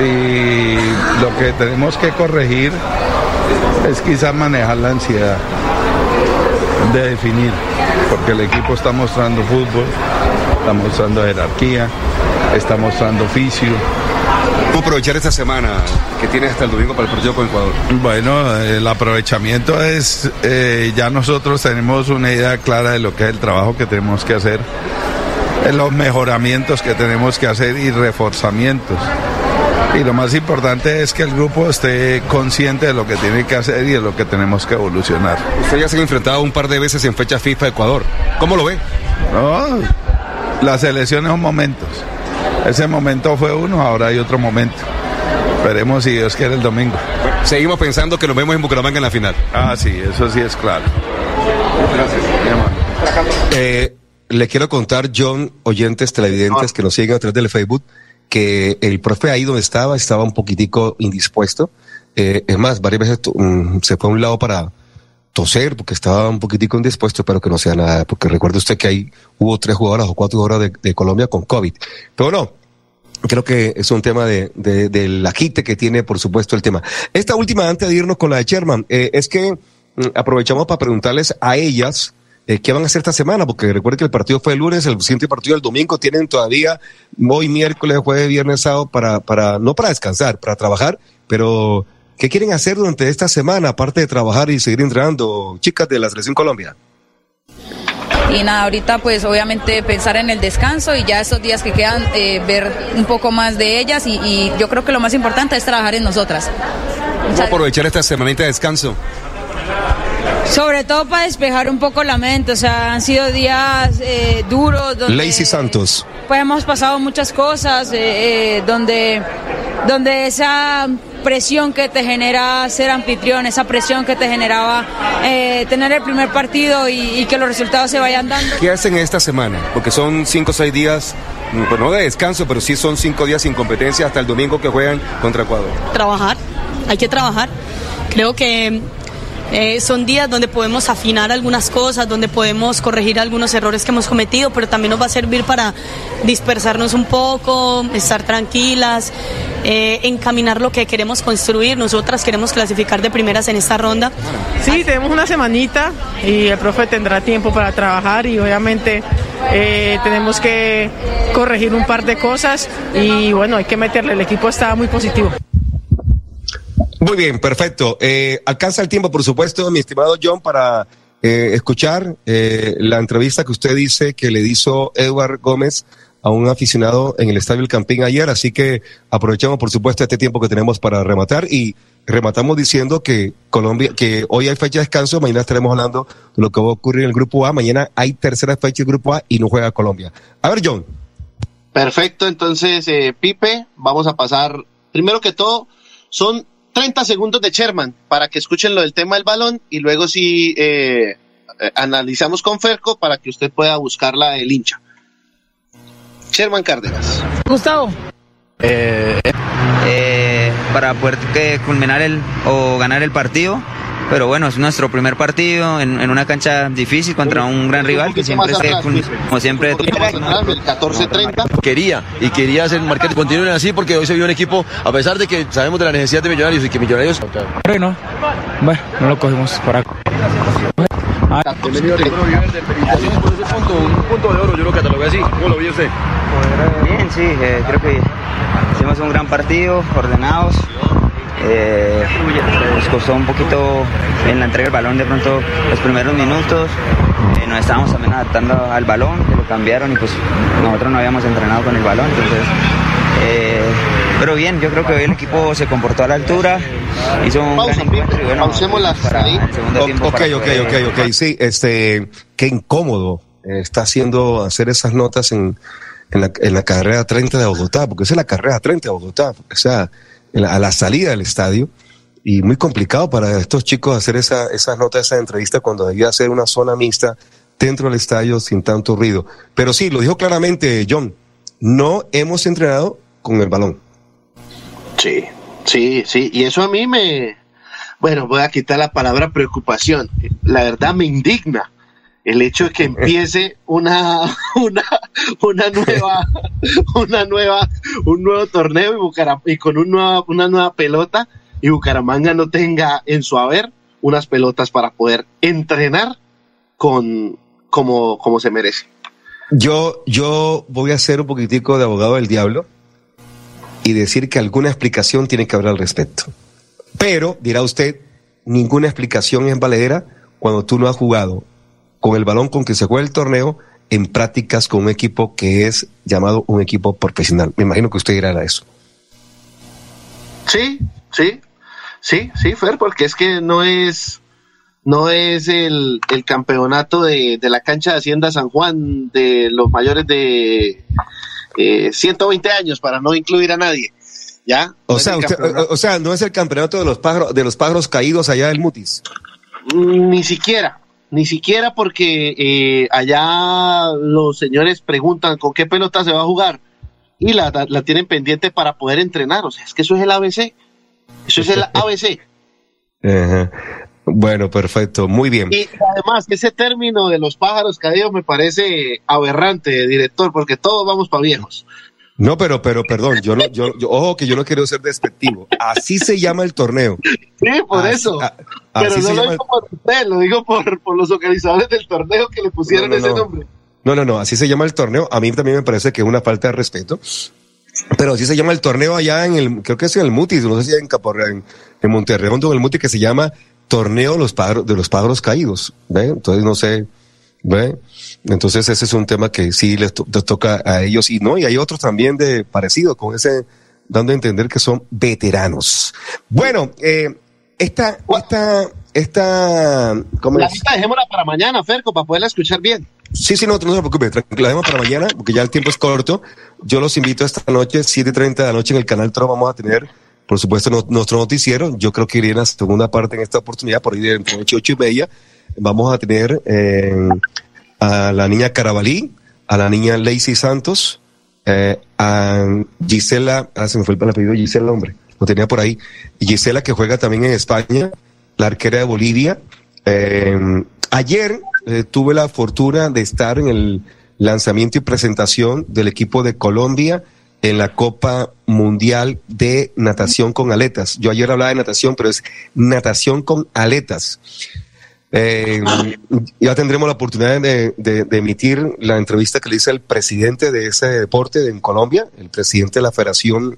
Y lo que tenemos que corregir es quizás manejar la ansiedad de definir, porque el equipo está mostrando fútbol, está mostrando jerarquía, está mostrando oficio. ¿Cómo aprovechar esta semana que tienes hasta el domingo para el partido con Ecuador? Bueno, el aprovechamiento es, eh, ya nosotros tenemos una idea clara de lo que es el trabajo que tenemos que hacer, los mejoramientos que tenemos que hacer y reforzamientos. Y lo más importante es que el grupo esté consciente de lo que tiene que hacer y de lo que tenemos que evolucionar. Ustedes ya se han enfrentado un par de veces en fecha FIFA Ecuador. ¿Cómo lo ve? No, las elecciones son momentos. Ese momento fue uno, ahora hay otro momento. Veremos si Dios quiere el domingo. Seguimos pensando que nos vemos en Bucaramanga en la final. Ah, sí, eso sí es claro. Eh, le quiero contar, John, oyentes televidentes que nos siguen a través del Facebook, que el profe ahí donde estaba estaba un poquitico indispuesto. Eh, es más, varias veces mm, se fue a un lado para toser porque estaba un poquitico indispuesto, pero que no sea nada, porque recuerde usted que ahí hubo tres jugadoras o cuatro jugadoras de, Colombia con COVID. Pero no, creo que es un tema de, de, del que tiene, por supuesto, el tema. Esta última, antes de irnos con la de Sherman, eh, es que mm, aprovechamos para preguntarles a ellas eh, qué van a hacer esta semana, porque recuerden que el partido fue el lunes, el siguiente partido el domingo, tienen todavía hoy miércoles, jueves, viernes, sábado, para, para, no para descansar, para trabajar, pero ¿qué quieren hacer durante esta semana, aparte de trabajar y seguir entrenando, chicas de la Selección Colombia? Y nada, ahorita pues obviamente pensar en el descanso y ya estos días que quedan eh, ver un poco más de ellas y, y yo creo que lo más importante es trabajar en nosotras. ¿Cómo aprovechar esta semanita de descanso? Sobre todo para despejar un poco la mente, o sea, han sido días eh, duros donde Lacey Santos. pues hemos pasado muchas cosas, eh, eh, donde, donde esa presión que te genera ser anfitrión, esa presión que te generaba eh, tener el primer partido y, y que los resultados se vayan dando. ¿Qué hacen esta semana? Porque son cinco o seis días, mm, pues no de descanso, pero sí son cinco días sin competencia hasta el domingo que juegan contra Ecuador. trabajar, hay que trabajar. Creo que eh, son días donde podemos afinar algunas cosas, donde podemos corregir algunos errores que hemos cometido, pero también nos va a servir para dispersarnos un poco, estar tranquilas, eh, encaminar lo que queremos construir. Nosotras queremos clasificar de primeras en esta ronda. Sí, tenemos una semanita y el profe tendrá tiempo para trabajar y obviamente eh, tenemos que corregir un par de cosas y bueno, hay que meterle, el equipo está muy positivo. Muy bien, perfecto. Eh, alcanza el tiempo, por supuesto, mi estimado John, para eh, escuchar eh, la entrevista que usted dice que le hizo Edward Gómez a un aficionado en el Estadio El Campín ayer, así que aprovechamos, por supuesto, este tiempo que tenemos para rematar y rematamos diciendo que Colombia, que hoy hay fecha de descanso, mañana estaremos hablando de lo que va a ocurrir en el Grupo A, mañana hay tercera fecha del Grupo A y no juega Colombia. A ver, John. Perfecto, entonces, eh, Pipe, vamos a pasar, primero que todo, son 30 segundos de Sherman para que escuchen lo del tema del balón y luego sí eh, eh, analizamos con Ferco para que usted pueda buscarla del hincha. Sherman Cárdenas. Gustavo. eh, eh, para poder que culminar el o ganar el partido. Pero bueno, es nuestro primer partido en, en una cancha difícil contra un gran rival que siempre atrás, cul- como siempre El 14-30. Quería y quería hacer marcar continúen así porque hoy se vio un equipo, a pesar de que sabemos de la necesidad de Millonarios y que Millonarios. Bueno, bueno, no lo cogimos por acá. Bienvenido Ricardo Viverde. Felicitaciones por ese punto, un punto de oro, yo lo catalogué así. ¿Cómo lo vio usted? Bien, sí, eh, creo que hicimos un gran partido, ordenados. Eh, nos costó un poquito en la entrega del balón de pronto los primeros minutos. Eh, nos estábamos también adaptando al balón, que lo cambiaron y pues nosotros no habíamos entrenado con el balón. Entonces, eh, pero bien, yo creo que hoy el equipo se comportó a la altura, hizo un gran encuentro y bueno, para el segundo tiempo. Ok, para ok, poder- ok, ok. Sí, este, qué incómodo eh, está haciendo hacer esas notas en, en, la, en la carrera 30 de Bogotá, porque esa es la carrera 30 de Bogotá, o sea, la- a la salida del estadio. Y muy complicado para estos chicos hacer esa, esas notas, esa entrevista cuando debía ser una zona mixta dentro del estadio sin tanto ruido. Pero sí, lo dijo claramente John, no hemos entrenado con el balón. Sí, sí, sí. Y eso a mí me, bueno, voy a quitar la palabra preocupación. La verdad me indigna el hecho de que empiece una, [laughs] una, una nueva, una nueva, un nuevo torneo y, y con un nueva- una nueva pelota y Bucaramanga no tenga en su haber unas pelotas para poder entrenar con como, como se merece. Yo, yo voy a ser un poquitico de abogado del diablo y decir que alguna explicación tiene que haber al respecto. Pero, dirá usted, ninguna explicación es valedera cuando tú no has jugado con el balón con que se juega el torneo en prácticas con un equipo que es llamado un equipo profesional. Me imagino que usted dirá a eso. Sí, sí, sí, sí, Fer, porque es que no es, no es el, el campeonato de, de la cancha de Hacienda San Juan de los mayores de eh, 120 años, para no incluir a nadie. ¿Ya? O No sea, usted- o sea, no es el campeonato de los pájaros, de los pájaros caídos allá del Mutis. Ni siquiera, ni siquiera porque eh, allá los señores preguntan con qué pelota se va a jugar y la, la- la tienen pendiente para poder entrenar. O sea, es que eso es el ABC. Eso es el [laughs] ABC. Ajá. Bueno, perfecto, muy bien. Y además, ese término de los pájaros caídos me parece aberrante, director, porque todos vamos para viejos. No, pero, pero, perdón, yo no, yo, yo- ojo que yo no quiero ser despectivo. Así se llama el torneo. Sí, por Así- eso. a- Pero no lo digo por usted, lo digo por, por los organizadores del torneo que le pusieron No, no, ese no. nombre. No, no, no, así se llama el torneo. A mí también me parece que es una falta de respeto. Pero así se llama el torneo allá en el, creo que es en el Mutis, no sé si en Caporra, en, en Monterredondo, en el Mutis, que se llama Torneo de los Pájaros, de los Pájaros Caídos. ¿ve? Entonces no sé, ¿ve? Entonces ese es un tema que sí les, to- les toca a ellos y no, y hay otros también de parecido con ese, dando a entender que son veteranos. Bueno, eh, esta, esta, esta, ¿cómo La lista dejémosla para mañana, Ferco, para poderla escuchar bien. Sí, sí, no, no se preocupe, la dejemos para mañana, porque ya el tiempo es corto. Yo los invito esta noche, 7.30 de la noche en el canal Tro, vamos a tener, por supuesto, no- nuestro noticiero. Yo creo que iré en la segunda parte en esta oportunidad, por ahí de entre ocho, ocho y media. Vamos a tener eh, a la niña Carabalí, a la niña Lacey Santos, eh, a Gisela, ah, se me fue el apellido Gisela, hombre, lo tenía por ahí. Gisela que juega también en España, la arquera de Bolivia. Eh, ayer eh, tuve la fortuna de estar en el lanzamiento y presentación del equipo de Colombia en la Copa Mundial de Natación con Aletas. Yo ayer hablaba de natación, pero es natación con aletas. Eh, ya tendremos la oportunidad de, emitir la entrevista que le hice al presidente de ese deporte en Colombia, el presidente de la Federación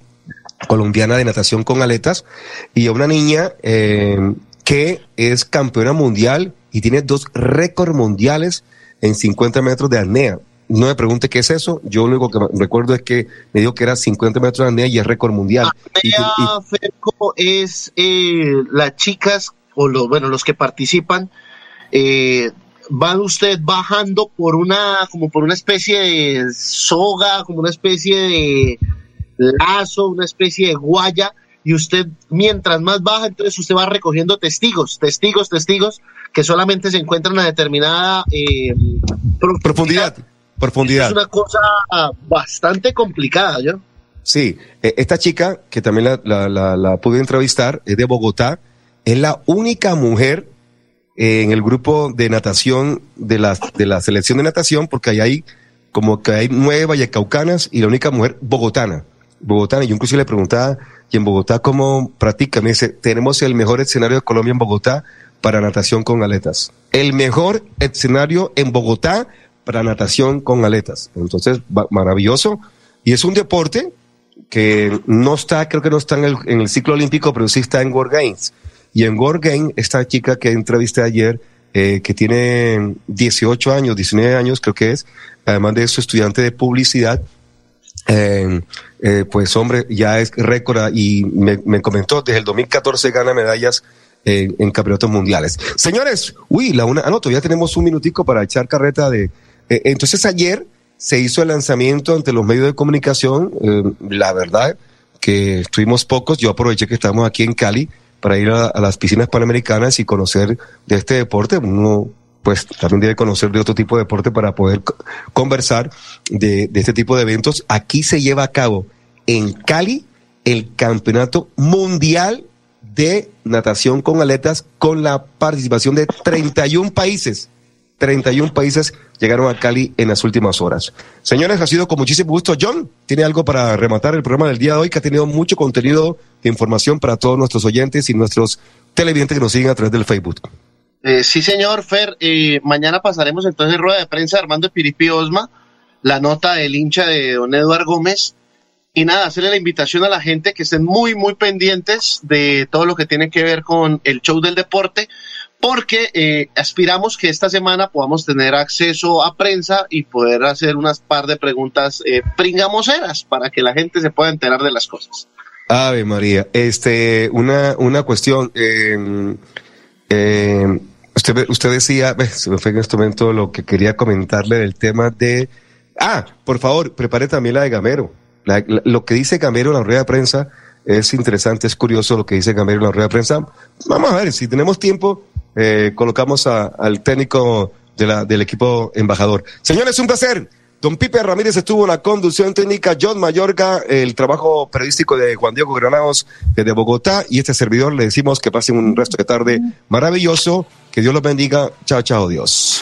Colombiana de Natación con Aletas, y a una niña eh, que es campeona mundial y tiene dos récords mundiales en 50 metros de apnea. No me pregunte qué es eso, yo lo único que recuerdo es que me dijo que era 50 metros de apnea y es récord mundial. Y- y- Ferco, es eh, las chicas, o los, bueno, los que participan, eh, van usted bajando por una, como por una especie de soga, como una especie de lazo, una especie de guaya, y usted, mientras más baja, entonces usted va recogiendo testigos, testigos, testigos, que solamente se encuentran a determinada eh, profundidad. Profundidad. Es una cosa bastante complicada, ¿yo? Sí, eh, esta chica, que también la, la, la, la pude entrevistar, es de Bogotá, es la única mujer eh, en el grupo de natación de la, de la selección de natación, porque ahí hay como que hay nueve vallecaucanas y la única mujer bogotana. Bogotana, yo incluso le preguntaba, ¿y en Bogotá cómo practica? Me dice, tenemos el mejor escenario de Colombia en Bogotá, para natación con aletas. El mejor escenario en Bogotá para natación con aletas. Entonces, maravilloso. Y es un deporte que no está, creo que no está en el ciclo olímpico, pero sí está en World Games. Y en World Games, esta chica que entrevisté ayer, eh, que tiene 18 años, 19 años creo que es, además de eso, estudiante de publicidad, eh, eh, pues hombre, ya es récord y me, me comentó, desde el 2014 gana medallas en, campeonatos mundiales. Señores, uy, la una, ah, no, todavía tenemos un minutico para echar carreta de... entonces ayer se hizo el lanzamiento ante los medios de comunicación, la verdad que estuvimos pocos, yo aproveché que estamos aquí en Cali para ir a, las piscinas panamericanas y conocer de este deporte, uno pues también debe conocer de otro tipo de deporte para poder co- conversar de, de este tipo de eventos. Aquí se lleva a cabo en Cali el campeonato mundial de natación con aletas con la participación de 31 países. 31 países llegaron a Cali en las últimas horas. Señores, ha sido con muchísimo gusto. John, ¿tiene algo para rematar el programa del día de hoy que ha tenido mucho contenido de información para todos nuestros oyentes y nuestros televidentes que nos siguen a través del Facebook? Eh, sí, señor Fer. eh, mañana pasaremos entonces rueda de prensa de Armando Piripi Osma, la nota del hincha de don Eduardo Gómez. Y nada, hacerle la invitación a la gente que estén muy, muy pendientes de todo lo que tiene que ver con el show del deporte, porque eh, aspiramos que esta semana podamos tener acceso a prensa y poder hacer unas par de preguntas eh, pringamoseras para que la gente se pueda enterar de las cosas. Ave María, este, una, una cuestión, eh, eh, usted, usted decía, se me fue en este momento lo que quería comentarle del tema de, ah, por favor, prepare también la de Gamero. La- lo que dice Gamero en la rueda de prensa es interesante, es curioso lo que dice Gamero en la rueda de prensa. Vamos a ver, si tenemos tiempo, eh, colocamos al técnico de la, del equipo embajador. Señores, un placer. Don Pipe Ramírez estuvo en la conducción técnica, John Mayorga, el trabajo periodístico de Juan Diego Granados desde Bogotá y este servidor le decimos que pasen un resto de tarde maravilloso, que Dios los bendiga, chao, chao, Dios.